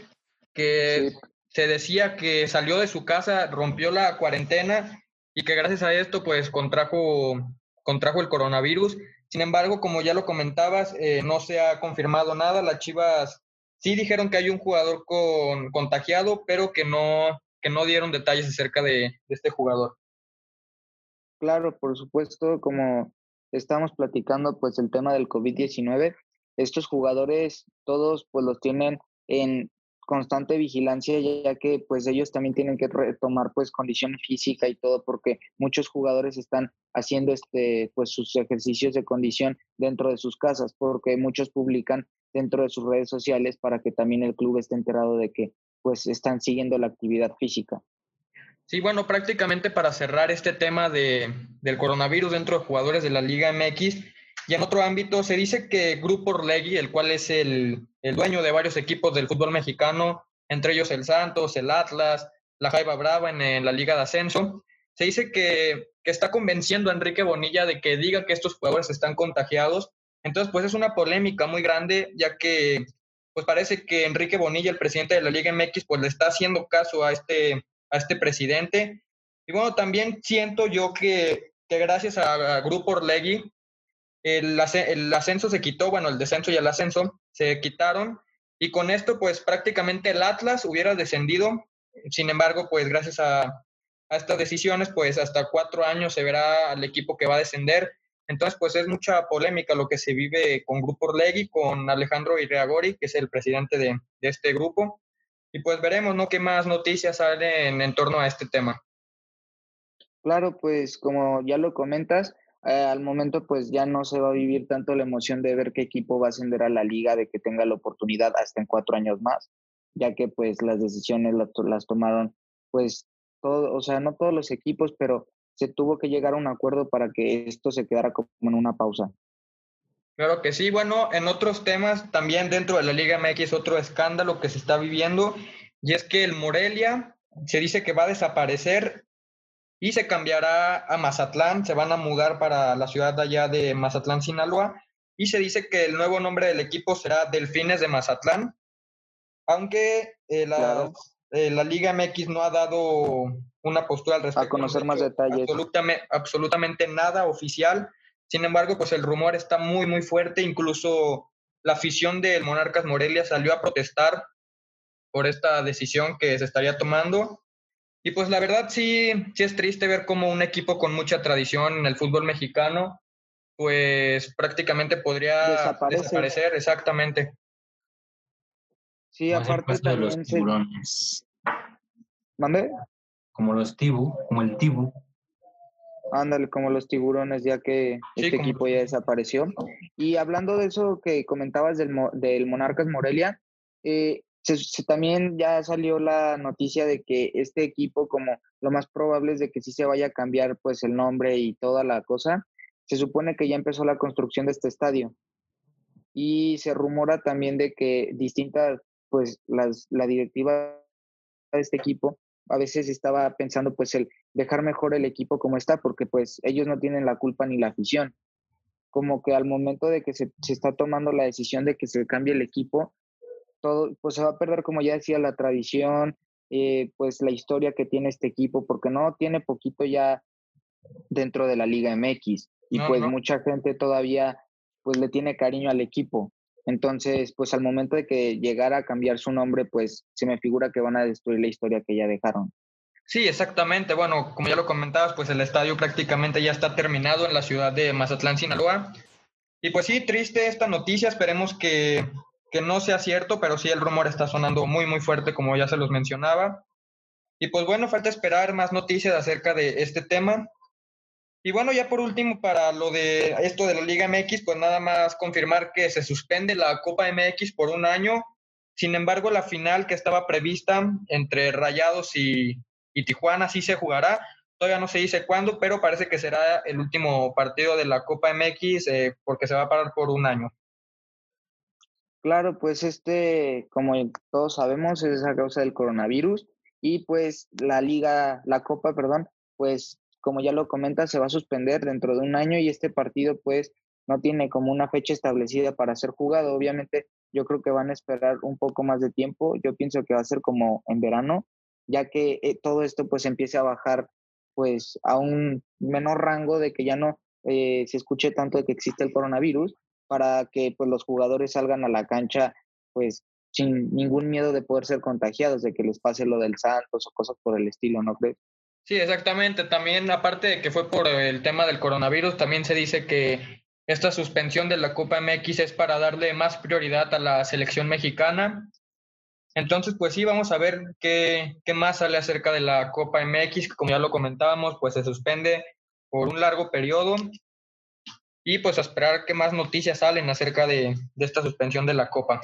que se decía que salió de su casa, rompió la cuarentena y que gracias a esto pues contrajo, contrajo el coronavirus. Sin embargo, como ya lo comentabas, eh, no se ha confirmado nada. Las Chivas sí dijeron que hay un jugador con, contagiado, pero que no, que no dieron detalles acerca de, este jugador. Claro, por supuesto, como estamos platicando, pues el tema del COVID-19, estos jugadores todos pues los tienen en constante vigilancia ya que pues ellos también tienen que retomar pues condición física y todo porque muchos jugadores están haciendo este pues sus ejercicios de condición dentro de sus casas porque muchos publican dentro de sus redes sociales para que también el club esté enterado de que pues están siguiendo la actividad física. Sí, bueno, prácticamente para cerrar este tema de, del coronavirus dentro de jugadores de la Liga MX, y en otro ámbito se dice que Grupo Orlegui, el cual es el, el dueño de varios equipos del fútbol mexicano, entre ellos el Santos, el Atlas, la Jaiba Brava en, la Liga de Ascenso, se dice que, que, está convenciendo a Enrique Bonilla de que diga que estos jugadores están contagiados. Entonces, pues es una polémica muy grande, ya que pues parece que Enrique Bonilla, el presidente de la Liga MX, pues le está haciendo caso a este, a este presidente. Y bueno, también siento yo que, que gracias a, Grupo Orlegui, el, el, ascenso se quitó, bueno, el descenso y el ascenso se quitaron, y con esto, pues prácticamente el Atlas hubiera descendido. Sin embargo, pues gracias a, a estas decisiones, pues hasta cuatro años se verá al equipo que va a descender entonces, pues es mucha polémica lo que se vive con Grupo Orlegui, con Alejandro Irreagori, que es el presidente de, este grupo. Y pues veremos, ¿no? ¿Qué más noticias salen en torno a este tema? Claro, pues como ya lo comentas, eh, al momento pues ya no se va a vivir tanto la emoción de ver qué equipo va a ascender a la liga, de que tenga la oportunidad hasta en cuatro años más, ya que pues las decisiones las, las tomaron pues todo, o sea, no todos los equipos, pero se tuvo que llegar a un acuerdo para que esto se quedara como en una pausa. Claro que sí. Bueno, en otros temas, también dentro de la Liga MX, otro escándalo que se está viviendo, y es que el Morelia se dice que va a desaparecer y se cambiará a Mazatlán, se van a mudar para la ciudad de allá de Mazatlán, Sinaloa, y se dice que el nuevo nombre del equipo será Delfines de Mazatlán, aunque eh, la, eh, la Liga MX no ha dado una postura al respecto. A conocer más detalles. Absolutamente, absolutamente nada oficial. Sin embargo, pues el rumor está muy, muy fuerte. Incluso la afición del Monarcas Morelia salió a protestar por esta decisión que se estaría tomando. Y pues la verdad sí, sí es triste ver cómo un equipo con mucha tradición en el fútbol mexicano, pues prácticamente podría desaparecer, exactamente. Sí, Como aparte puesto de los también se... tiburones. ¿Mande? Como los tibu, como el tibu. Ándale, como los tiburones, ya que Sí, este equipo los ya desapareció. Y hablando de eso que comentabas del, Mo- del Monarcas Morelia, eh, se- se- también ya salió la noticia de que este equipo, como lo más probable es de que sí se vaya a cambiar pues el nombre y toda la cosa, se supone que ya empezó la construcción de este estadio. Y se rumora también de que distintas, pues las, la directiva de este equipo a veces estaba pensando pues el dejar mejor el equipo como está, porque pues ellos no tienen la culpa ni la afición. Como que al momento de que se, se está tomando la decisión de que se cambie el equipo, todo, pues se va a perder, como ya decía, la tradición, eh, pues la historia que tiene este equipo, porque no tiene poquito ya dentro de la Liga MX. Y No, pues no. mucha gente todavía pues le tiene cariño al equipo. Entonces, pues al momento de que llegara a cambiar su nombre, pues se me figura que van a destruir la historia que ya dejaron. Sí, exactamente. Bueno, como ya lo comentabas, pues el estadio prácticamente ya está terminado en la ciudad de Mazatlán, Sinaloa. Y pues sí, triste esta noticia. Esperemos que, que no sea cierto, pero sí el rumor está sonando muy, muy fuerte, como ya se los mencionaba. Y pues bueno, falta esperar más noticias acerca de este tema. Y bueno, ya por último, para lo de esto de la Liga MX, pues nada más confirmar que se suspende la Copa MX por un año. Sin embargo, la final que estaba prevista entre Rayados y, y Tijuana sí se jugará. Todavía no se dice cuándo, pero parece que será el último partido de la Copa MX eh, porque se va a parar por un año. Claro, pues este, como todos sabemos, es a causa del coronavirus y pues la liga, la copa, perdón, pues como ya lo comenta, se va a suspender dentro de un año y este partido pues no tiene como una fecha establecida para ser jugado. Obviamente yo creo que van a esperar un poco más de tiempo. Yo pienso que va a ser como en verano, ya que eh, todo esto pues empiece a bajar pues a un menor rango de que ya no eh, se escuche tanto de que existe el coronavirus para que pues los jugadores salgan a la cancha pues sin ningún miedo de poder ser contagiados, de que les pase lo del Santos o cosas por el estilo, ¿no crees? Sí, exactamente. También, aparte de que fue por el tema del coronavirus, también se dice que esta suspensión de la Copa MX es para darle más prioridad a la selección mexicana. Entonces, pues sí, vamos a ver qué, qué más sale acerca de la Copa MX, que como ya lo comentábamos, pues se suspende por un largo periodo. Y pues a esperar qué más noticias salen acerca de, de esta suspensión de la Copa.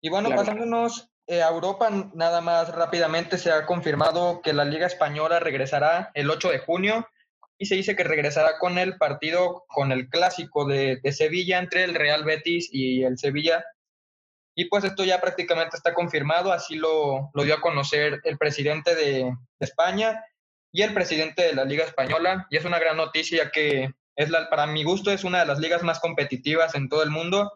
Y bueno, Claro. pasándonos a Europa, nada más rápidamente se ha confirmado que la Liga Española regresará el 8 de junio y se dice que regresará con el partido, con el clásico de, Sevilla entre el Real Betis y el Sevilla. Y pues esto ya prácticamente está confirmado, así lo, lo dio a conocer el presidente de, de España y el presidente de la Liga Española. Y es una gran noticia que es la, para mi gusto es una de las ligas más competitivas en todo el mundo.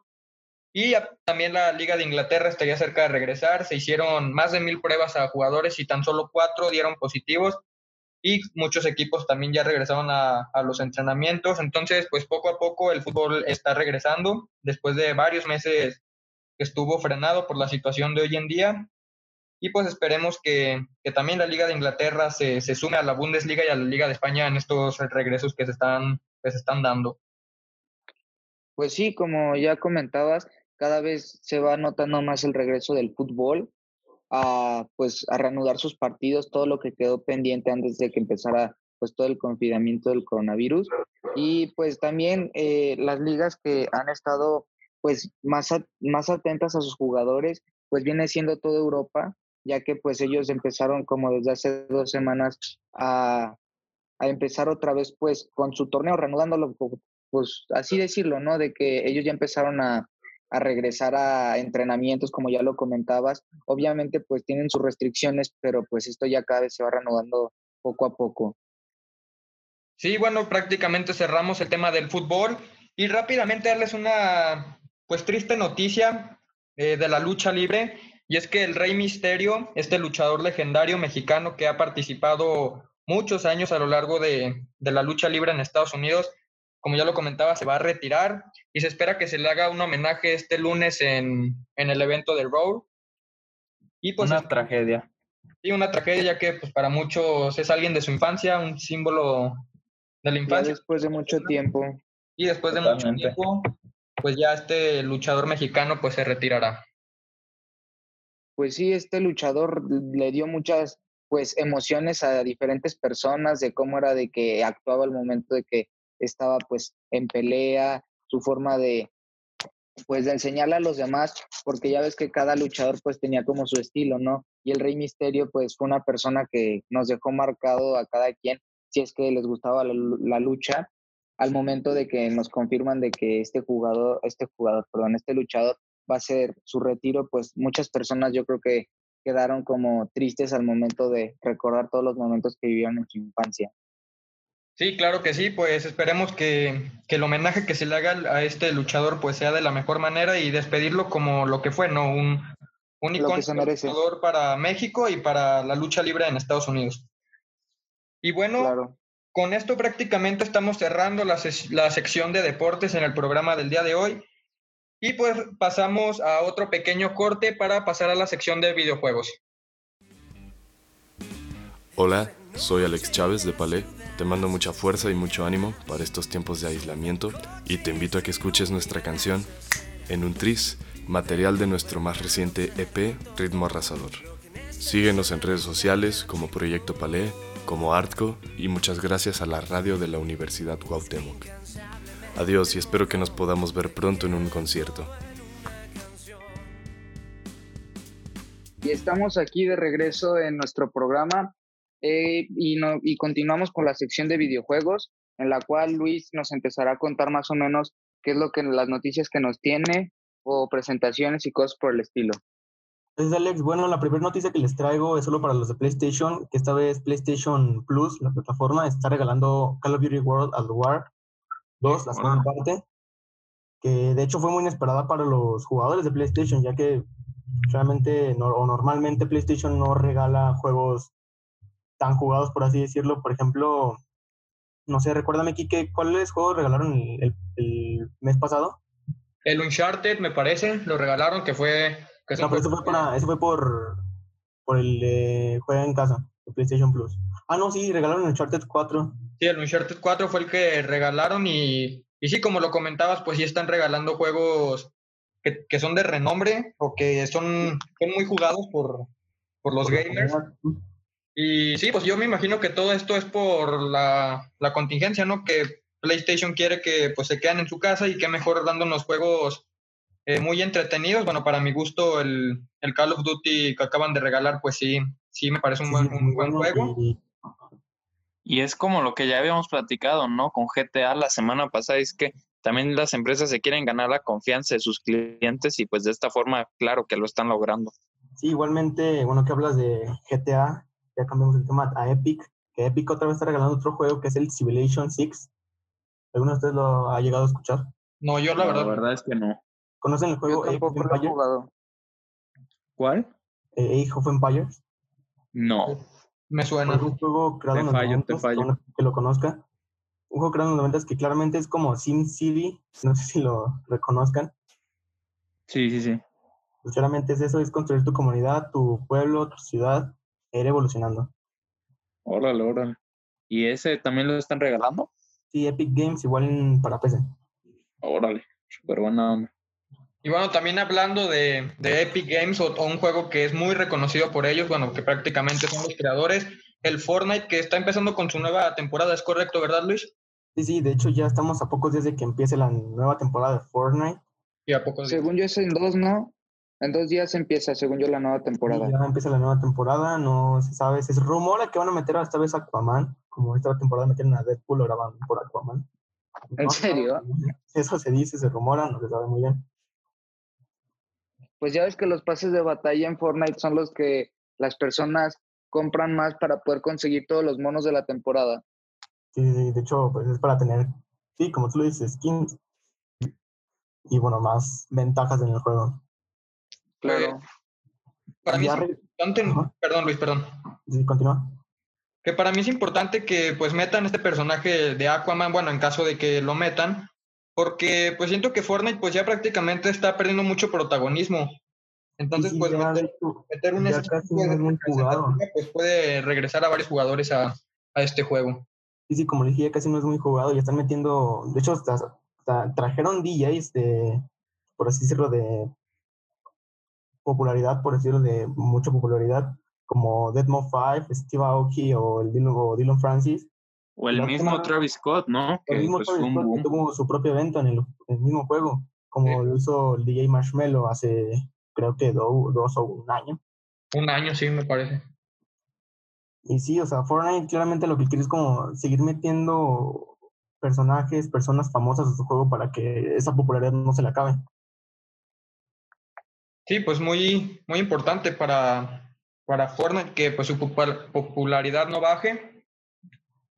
Y también la Liga de Inglaterra estaría cerca de regresar. Se hicieron más de mil pruebas a jugadores y tan solo cuatro dieron positivos. Y muchos equipos también ya regresaron a, a los entrenamientos. Entonces, pues poco a poco el fútbol está regresando después de varios meses que estuvo frenado por la situación de hoy en día. Y pues esperemos que, que también la Liga de Inglaterra se, se sume a la Bundesliga y a la Liga de España en estos regresos que se están, que se están dando. Pues sí, como ya comentabas, cada vez se va notando más el regreso del fútbol a pues a reanudar sus partidos, todo lo que quedó pendiente antes de que empezara pues todo el confinamiento del coronavirus y pues también eh, las ligas que han estado pues más, a- más atentas a sus jugadores, pues viene siendo toda Europa, ya que pues ellos empezaron como desde hace dos semanas a, a empezar otra vez pues con su torneo, reanudándolo, pues así decirlo, ¿no? De que ellos ya empezaron a, a regresar a entrenamientos, como ya lo comentabas. Obviamente pues tienen sus restricciones, pero pues esto ya cada vez se va reanudando poco a poco. Sí, bueno, prácticamente cerramos el tema del fútbol y rápidamente darles una pues triste noticia eh, de la lucha libre y es que el Rey Misterio, este luchador legendario mexicano que ha participado muchos años a lo largo de, de la lucha libre en Estados Unidos, como ya lo comentaba, se va a retirar y se espera que se le haga un homenaje este lunes en, en el evento de Raw. Y pues Una es- tragedia. sí, una tragedia ya que pues, para muchos es alguien de su infancia, un símbolo de la Ya infancia. después de mucho tiempo. Y después de mucho tiempo, pues ya este luchador mexicano pues se retirará. pues sí, este luchador le dio muchas pues emociones a diferentes personas de cómo era de que actuaba al momento de que estaba pues en pelea, su forma de pues de enseñarle a los demás, porque ya ves que cada luchador pues tenía como su estilo, ¿no? Y el Rey Misterio pues fue una persona que nos dejó marcado a cada quien, si es que les gustaba la, la lucha, al momento de que nos confirman de que este jugador, este jugador, perdón, este luchador va a ser su retiro, pues muchas personas yo creo que quedaron como tristes al momento de recordar todos los momentos que vivieron en su infancia. Sí, claro que sí, pues esperemos que, que, el homenaje que se le haga a este luchador pues sea de la mejor manera y despedirlo como lo que fue, ¿no? Un, un luchador para México y para la lucha libre en Estados Unidos. Y bueno, con esto prácticamente estamos cerrando la, la sección de deportes en el programa del día de hoy. Y pues pasamos a otro pequeño corte para pasar a la sección de videojuegos. Hola, soy Alex Chávez de Palé. Te mando mucha fuerza y mucho ánimo para estos tiempos de aislamiento y te invito a que escuches nuestra canción En un Tris, material de nuestro más reciente EP Ritmo Arrasador. Síguenos en redes sociales como Proyecto Palé, como Artco y muchas gracias a la radio de la Universidad Cuauhtémoc. Adiós y espero que nos podamos ver pronto en un concierto. Y estamos aquí de regreso en nuestro programa eh, y, no, y continuamos con la sección de videojuegos, en la cual Luis nos empezará a contar más o menos qué es lo que las noticias que nos tiene o presentaciones y cosas por el estilo. Es Alex. Bueno, la primera noticia que les traigo es solo para los de PlayStation, que esta vez PlayStation Plus, la plataforma, está regalando Call of Duty World at War 2, la segunda parte, que de hecho fue muy inesperada para los jugadores de PlayStation, ya que realmente o normalmente PlayStation no regala juegos tan jugados, por así decirlo. Por ejemplo, no sé, recuérdame, Kike, ¿cuáles juegos regalaron el, el, mes pasado? El Uncharted, me parece, lo regalaron, que fue... Que no, pero eso fue, para, eso fue por, por el de Juega en Casa, de PlayStation Plus. Ah, no, sí, regalaron el Uncharted 4. Sí, el Uncharted 4 fue el que regalaron y, y sí, como lo comentabas, pues sí están regalando juegos que, que son de renombre o que son, son muy jugados por, por los gamers. Y sí, pues yo me imagino que todo esto es por la, la, contingencia, ¿no? Que PlayStation quiere que pues se queden en su casa y que mejor dándonos juegos eh, muy entretenidos. Bueno, para mi gusto el, el, Call of Duty que acaban de regalar, pues sí, sí me parece un buen, un buen juego. Y es como lo que ya habíamos platicado, ¿no? Con GTA la semana pasada, es que también las empresas se quieren ganar la confianza de sus clientes y pues de esta forma, claro que lo están logrando. Sí, igualmente, bueno, que hablas de GTA, ya cambiamos el tema a Epic, que Epic otra vez está regalando otro juego que es el Civilization 6. ¿Alguno de ustedes lo ha llegado a escuchar? No, yo la verdad. La verdad es que no. ¿Conocen el juego Age of Empires? ¿Cuál? Eh, Age of Empires. No. Me suena. un juego creado en los fallo, te fallo. que lo conozca. Un juego creado en los 90 que claramente es como SimCity, no sé si lo reconozcan. Sí, sí, sí. Pues claramente es eso, es construir tu comunidad, tu pueblo, tu ciudad, ir evolucionando. Órale, órale. ¿Y ese también lo están regalando? Sí, Epic Games, igual para PC. Órale, súper buena onda. Y bueno, también hablando de, de Epic Games o, o, un juego que es muy reconocido por ellos, bueno, que prácticamente son los creadores, el Fortnite que está empezando con su nueva temporada, ¿es correcto, verdad, Luis? Sí, sí, de hecho ya estamos a pocos días de que empiece la nueva temporada de Fortnite. Y a pocos días. Según yo es en dos, ¿no? En dos días empieza, según yo, la nueva temporada. Sí, ya empieza la nueva temporada, no se sabe, se rumora que van a meter esta vez a Aquaman, como esta temporada metieron a Deadpool, ahora van por Aquaman. ¿En serio? Eso se dice, se rumora, no se sabe muy bien pues ya ves que los pases de batalla en Fortnite son los que las personas compran más para poder conseguir todos los monos de la temporada. Sí, de hecho, pues es para tener, sí, como tú lo dices, skins y bueno, más ventajas en el juego. Claro. Para mí es importante, perdón Luis, perdón. Sí, continúa. Que para mí es importante que pues metan este personaje de Aquaman, bueno, en caso de que lo metan, porque pues siento que Fortnite pues ya prácticamente está perdiendo mucho protagonismo. Entonces, pues meter, meter, un pues puede regresar a varios jugadores a, a, este juego. Sí, sí, como le dije, casi no es muy jugado, ya están metiendo, de hecho, hasta, hasta trajeron DJs de, por así decirlo, de popularidad, por decirlo, de mucha popularidad, como Deadmo 5, Steve Aoki o el Dylan, o Dylan Francis. O el mismo Travis Scott, ¿no? El mismo pues, Travis Scott que tuvo su propio evento en el, mismo juego, como lo hizo el DJ Marshmello hace, creo que dos o un año. Un año, sí, me parece. Y sí, o sea, Fortnite claramente lo que quiere es como seguir metiendo personajes, personas famosas a su juego para que esa popularidad no se le acabe. Sí, pues muy, muy importante para, para Fortnite que pues su popularidad no baje,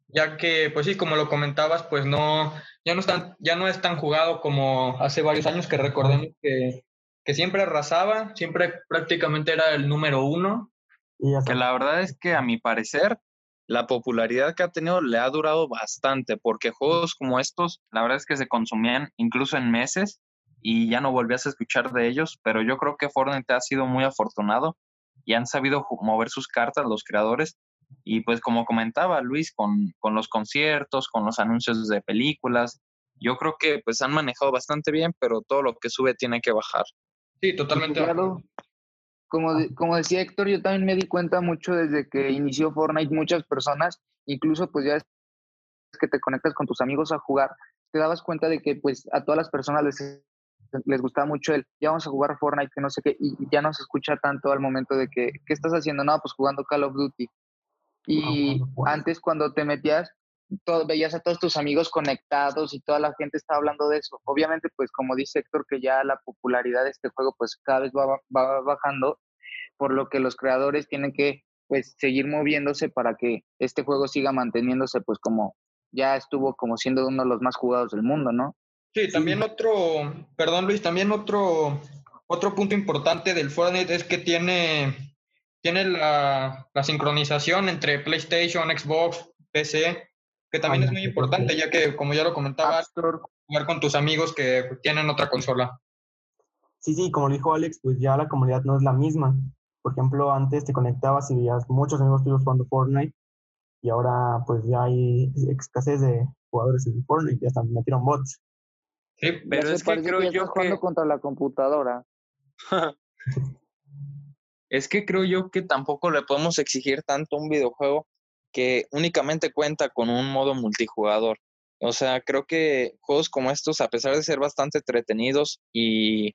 ya que pues sí, como lo comentabas, pues no, ya no, están, ya no es tan jugado como hace varios años que recordemos que, que siempre arrasaba, siempre prácticamente era el número uno. Que la verdad es que a mi parecer la popularidad que ha tenido le ha durado bastante, porque juegos como estos, la verdad es que se consumían incluso en meses y ya no volvías a escuchar de ellos, pero yo creo que Fortnite ha sido muy afortunado y han sabido mover sus cartas los creadores. Y pues como comentaba Luis, con, con los conciertos, con los anuncios de películas, yo creo que pues han manejado bastante bien, pero todo lo que sube tiene que bajar. Sí, totalmente como, como decía Héctor, yo también me di cuenta mucho desde que inició Fortnite, muchas personas, incluso pues ya es que te conectas con tus amigos a jugar, te dabas cuenta de que pues a todas las personas les, les gustaba mucho el, ya vamos a jugar Fortnite, que no sé qué, y ya no se escucha tanto al momento de que, ¿qué estás haciendo? No, pues jugando Call of Duty. Y antes cuando te metías, todo, veías a todos tus amigos conectados y toda la gente estaba hablando de eso. Obviamente, pues como dice Héctor, que ya la popularidad de este juego pues cada vez va, va bajando, por lo que los creadores tienen que pues seguir moviéndose para que este juego siga manteniéndose pues como ya estuvo como siendo uno de los más jugados del mundo, ¿no? Sí, también otro, perdón Luis, también otro, otro punto importante del Fortnite es que tiene, tiene la, la sincronización entre PlayStation, Xbox, PC, que también es muy importante, ya que, como ya lo comentaba, jugar con tus amigos que tienen otra consola. Sí, sí, como dijo Alex, pues ya la comunidad no es la misma. Por ejemplo, antes te conectabas y veías muchos amigos tuyos jugando Fortnite y ahora pues ya hay escasez de jugadores en Fortnite, ya están, metieron bots. Sí, pero es que creo yo que... contra la computadora. es que creo yo que tampoco le podemos exigir tanto a un videojuego que únicamente cuenta con un modo multijugador. O sea, creo que juegos como estos, a pesar de ser bastante entretenidos y,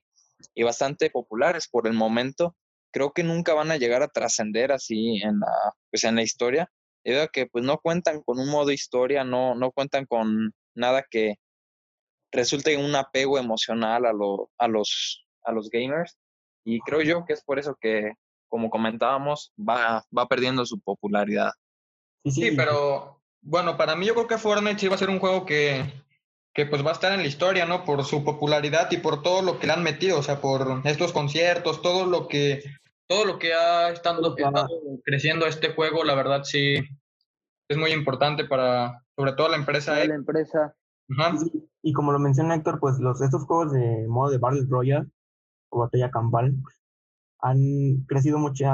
y bastante populares por el momento, creo que nunca van a llegar a trascender así en la, pues en la historia, debido a que pues no cuentan con un modo historia, no, no cuentan con nada que resulte un apego emocional a, lo, a, los, a los gamers. Y creo yo que es por eso que, como comentábamos, va, va perdiendo su popularidad. Sí, pero bueno, para mí yo creo que Fortnite sí va a ser un juego que, que pues va a estar en la historia, ¿no? Por su popularidad y por todo lo que le han metido, o sea, por estos conciertos, todo lo que, todo lo que ha estado, creciendo este juego, la verdad sí es muy importante para, sobre todo la empresa. la empresa. Y, como lo menciona Héctor, pues los, estos juegos de modo de Battle Royale o batalla campal han crecido mucho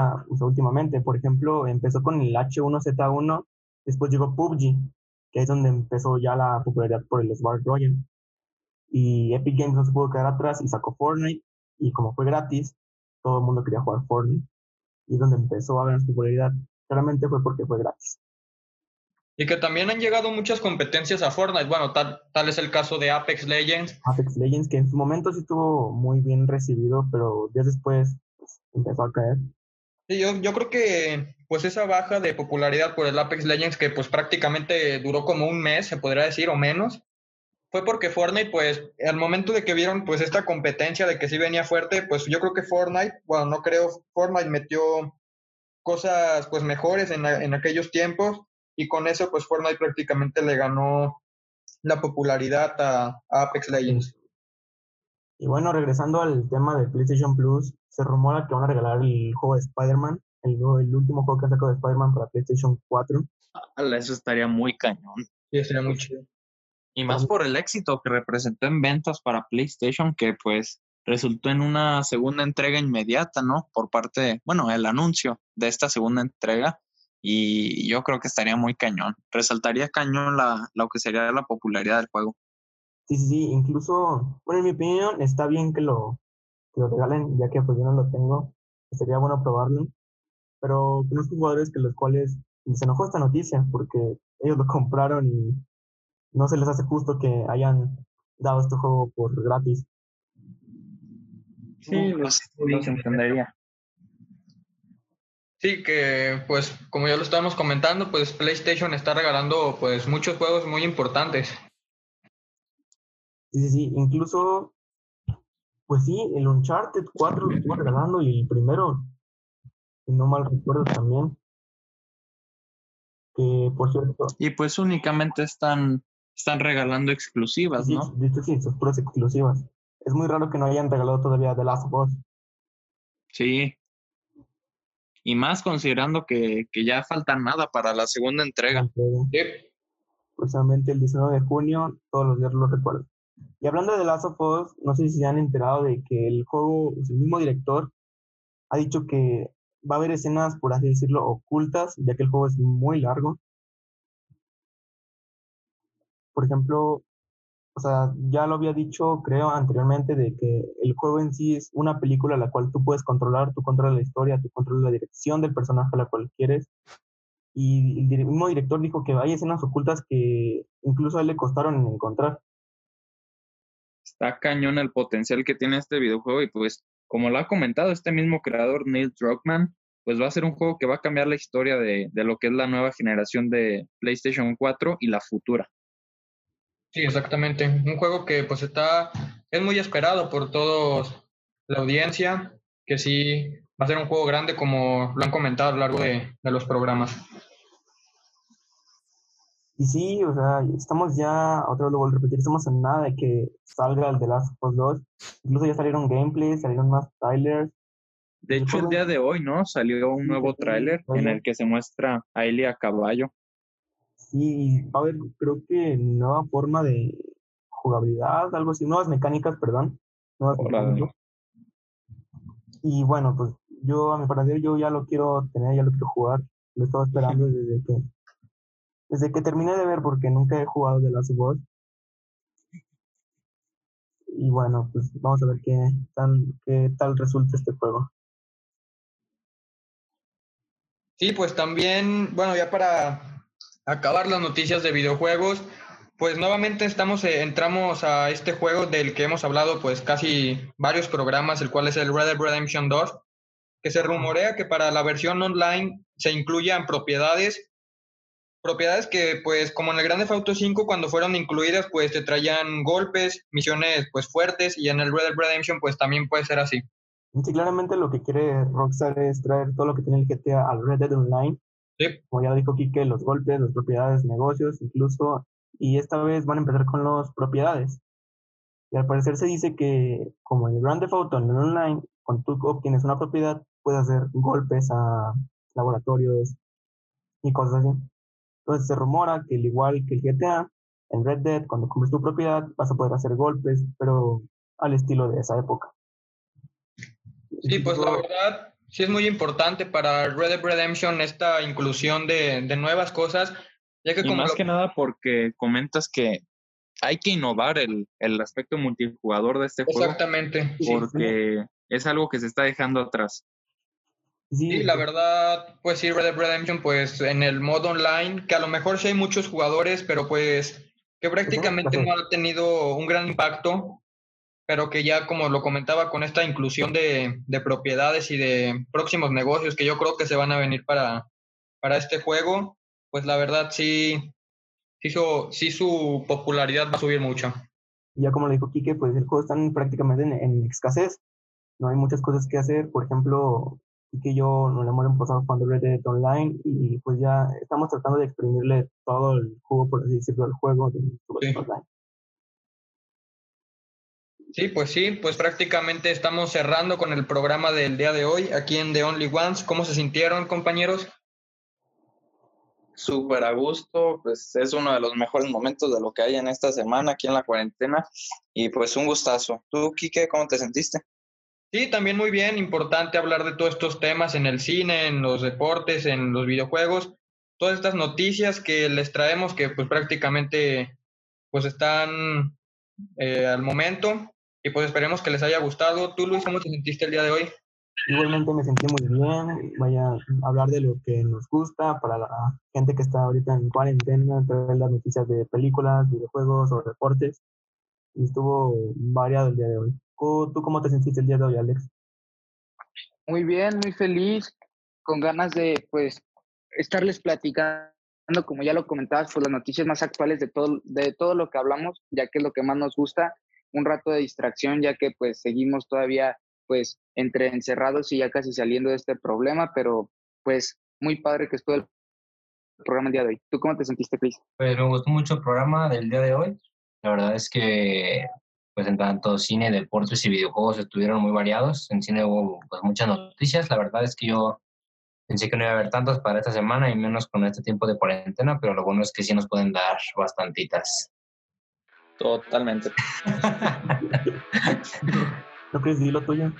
últimamente. Por ejemplo, empezó con el H1Z1, después llegó PUBG, que es donde empezó ya la popularidad por el Battle Royale. Y Epic Games no se pudo quedar atrás y sacó Fortnite, y como fue gratis, todo el mundo quería jugar Fortnite. Y donde empezó a ganar popularidad, claramente fue porque fue gratis. Y que también han llegado muchas competencias a Fortnite. Bueno, tal, tal es el caso de Apex Legends. Apex Legends, que en su momento sí estuvo muy bien recibido, pero días después pues, empezó a caer. Sí, yo, yo creo que pues esa baja de popularidad por el Apex Legends, que pues prácticamente duró como un mes, se podría decir, o menos, fue porque Fortnite, pues, al momento de que vieron, pues, esta competencia de que sí venía fuerte, pues yo creo que Fortnite, bueno, no creo, Fortnite metió cosas, pues, mejores en, en aquellos tiempos y con eso, pues, Fortnite prácticamente le ganó la popularidad a, Apex Legends. Y bueno, regresando al tema de PlayStation Plus, se rumora que van a regalar el juego de Spider-Man, el, el, último juego que han sacado de Spider-Man para PlayStation 4. Eso estaría muy cañón. Sí, estaría muy chido. Y más por el éxito que representó en ventas para PlayStation, que pues resultó en una segunda entrega inmediata, ¿no? Por parte, bueno, el anuncio de esta segunda entrega. Y yo creo que estaría muy cañón. Resaltaría cañón la, lo que sería la popularidad del juego. Sí, sí, sí. Incluso, bueno, en mi opinión, está bien que lo, que lo regalen, ya que pues yo no lo tengo, sería bueno probarlo. Pero conozco jugadores que los cuales se enojó esta noticia porque ellos lo compraron y no se les hace justo que hayan dado este juego por gratis. Sí, los, los entendería. Sí, que pues como ya lo estábamos comentando, pues PlayStation está regalando pues muchos juegos muy importantes. Sí, sí, sí, incluso, pues sí, el Uncharted 4 lo estuvo regalando y el primero, si no mal recuerdo también. Que por cierto. Y pues únicamente están, están regalando exclusivas, ¿no? Sí, sí, sus puras exclusivas. Es muy raro que no hayan regalado todavía The Last of Us. Sí, y más considerando que, que ya falta nada para la segunda entrega. Precisamente el 19 de junio, todos los días lo recuerdo. Y hablando de Last of Us, no sé si se han enterado de que el juego, el mismo director, ha dicho que va a haber escenas, por así decirlo, ocultas, ya que el juego es muy largo. Por ejemplo, o sea, ya lo había dicho, creo, anteriormente, de que el juego en sí es una película la cual tú puedes controlar, tú controlas la historia, tú controlas la dirección del personaje a la cual quieres. Y el mismo director dijo que hay escenas ocultas que incluso a él le costaron encontrar. Está cañón el potencial que tiene este videojuego y pues, como lo ha comentado este mismo creador, Neil Druckmann, pues va a ser un juego que va a cambiar la historia de, de lo que es la nueva generación de PlayStation 4 y la futura. Sí, exactamente. Un juego que pues está, es muy esperado por todos la audiencia, que sí va a ser un juego grande como lo han comentado a lo largo de, los programas. Y sí, o sea, estamos ya, otra vez lo vuelvo a repetir, estamos en nada de que salga el de Last of Us 2. Incluso ya salieron gameplays, salieron más trailers. De hecho, el día de hoy, ¿no? Salió un nuevo tráiler en el que se muestra a Eli a caballo. Va a haber, creo que nueva forma de jugabilidad, algo así, nuevas mecánicas, perdón. Nuevas mecánicas. Y bueno, pues yo, a mi parecer, yo ya lo quiero tener, ya lo quiero jugar. Lo estaba esperando desde que, desde que terminé de ver, porque nunca he jugado de Last of Y bueno, pues vamos a ver qué, tan, qué tal resulta este juego. Sí, pues también, bueno, ya para acabar las noticias de videojuegos, pues nuevamente estamos, eh, entramos a este juego del que hemos hablado pues casi varios programas, el cual es el Red Dead Redemption 2, que se rumorea que para la versión online se incluyan propiedades, propiedades que pues como en el Grande Auto 5 cuando fueron incluidas pues te traían golpes, misiones pues fuertes y en el Red Dead Redemption pues también puede ser así. Sí, claramente lo que quiere Rockstar es traer todo lo que tiene el GTA al Red Dead Online como ya dijo Kike, los golpes, las propiedades, negocios, incluso, y esta vez van a empezar con las propiedades. Y al parecer se dice que, como en el Grand Theft Auto, en el online, cuando tú obtienes una propiedad, puedes hacer golpes a laboratorios y cosas así. Entonces se rumora que, al igual que el GTA, en Red Dead, cuando compres tu propiedad, vas a poder hacer golpes, pero al estilo de esa época. Sí, pues la verdad, sí es muy importante para Red Dead Redemption esta inclusión de, nuevas cosas. Ya que y más que nada porque comentas que hay que innovar el, aspecto multijugador de este juego. Exactamente. Porque es algo que se está dejando atrás. Sí, la verdad, pues sí, Red Dead Redemption, pues en el modo online, que a lo mejor sí hay muchos jugadores, pero pues que prácticamente no ha tenido un gran impacto pero que ya como lo comentaba con esta inclusión de, propiedades y de próximos negocios que yo creo que se van a venir para, para este juego, pues la verdad sí, sí, sí su popularidad va a subir mucho. Ya como le dijo Quique, pues el juego está prácticamente en, escasez. No hay muchas cosas que hacer. Por ejemplo, Quique y yo nos hemos pasado jugando Red Dead Online y pues ya estamos tratando de exprimirle todo el juego, por así decirlo, al juego de Online. Sí, pues sí, pues prácticamente estamos cerrando con el programa del día de hoy aquí en The Only Ones. ¿Cómo se sintieron, compañeros? Súper a gusto, pues es uno de los mejores momentos de lo que hay en esta semana aquí en la cuarentena y pues un gustazo. ¿Tú, Quique, cómo te sentiste? Sí, también muy bien, importante hablar de todos estos temas en el cine, en los deportes, en los videojuegos, todas estas noticias que les traemos que pues prácticamente pues están eh, al momento Y pues esperemos que les haya gustado. Tú, Luis, ¿cómo te sentiste el día de hoy? Igualmente me sentí muy bien. Vaya a hablar de lo que nos gusta para la gente que está ahorita en cuarentena, traer las noticias de películas, videojuegos o deportes. Y estuvo variado el día de hoy. ¿Tú cómo te sentiste el día de hoy, Alex? Muy bien, muy feliz, con ganas de pues estarles platicando, como ya lo comentabas, pues las noticias más actuales de todo, de todo lo que hablamos, ya que es lo que más nos gusta, un rato de distracción, ya que pues seguimos todavía pues entre encerrados y ya casi saliendo de este problema, pero pues muy padre que estuvo el programa el día de hoy. ¿Tú cómo te sentiste, Cris? Pues me gustó mucho el programa del día de hoy. La verdad es que pues en tanto cine, deportes y videojuegos estuvieron muy variados. En cine hubo pues, muchas noticias. La verdad es que yo pensé que no iba a haber tantas para esta semana y menos con este tiempo de cuarentena, pero lo bueno es que sí nos pueden dar bastantitas. Totalmente. ¿No quieres decir lo tuyo?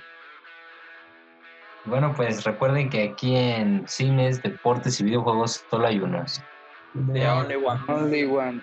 Bueno, pues recuerden que aquí en cines, deportes y videojuegos solo hay unos. The only one. Only one.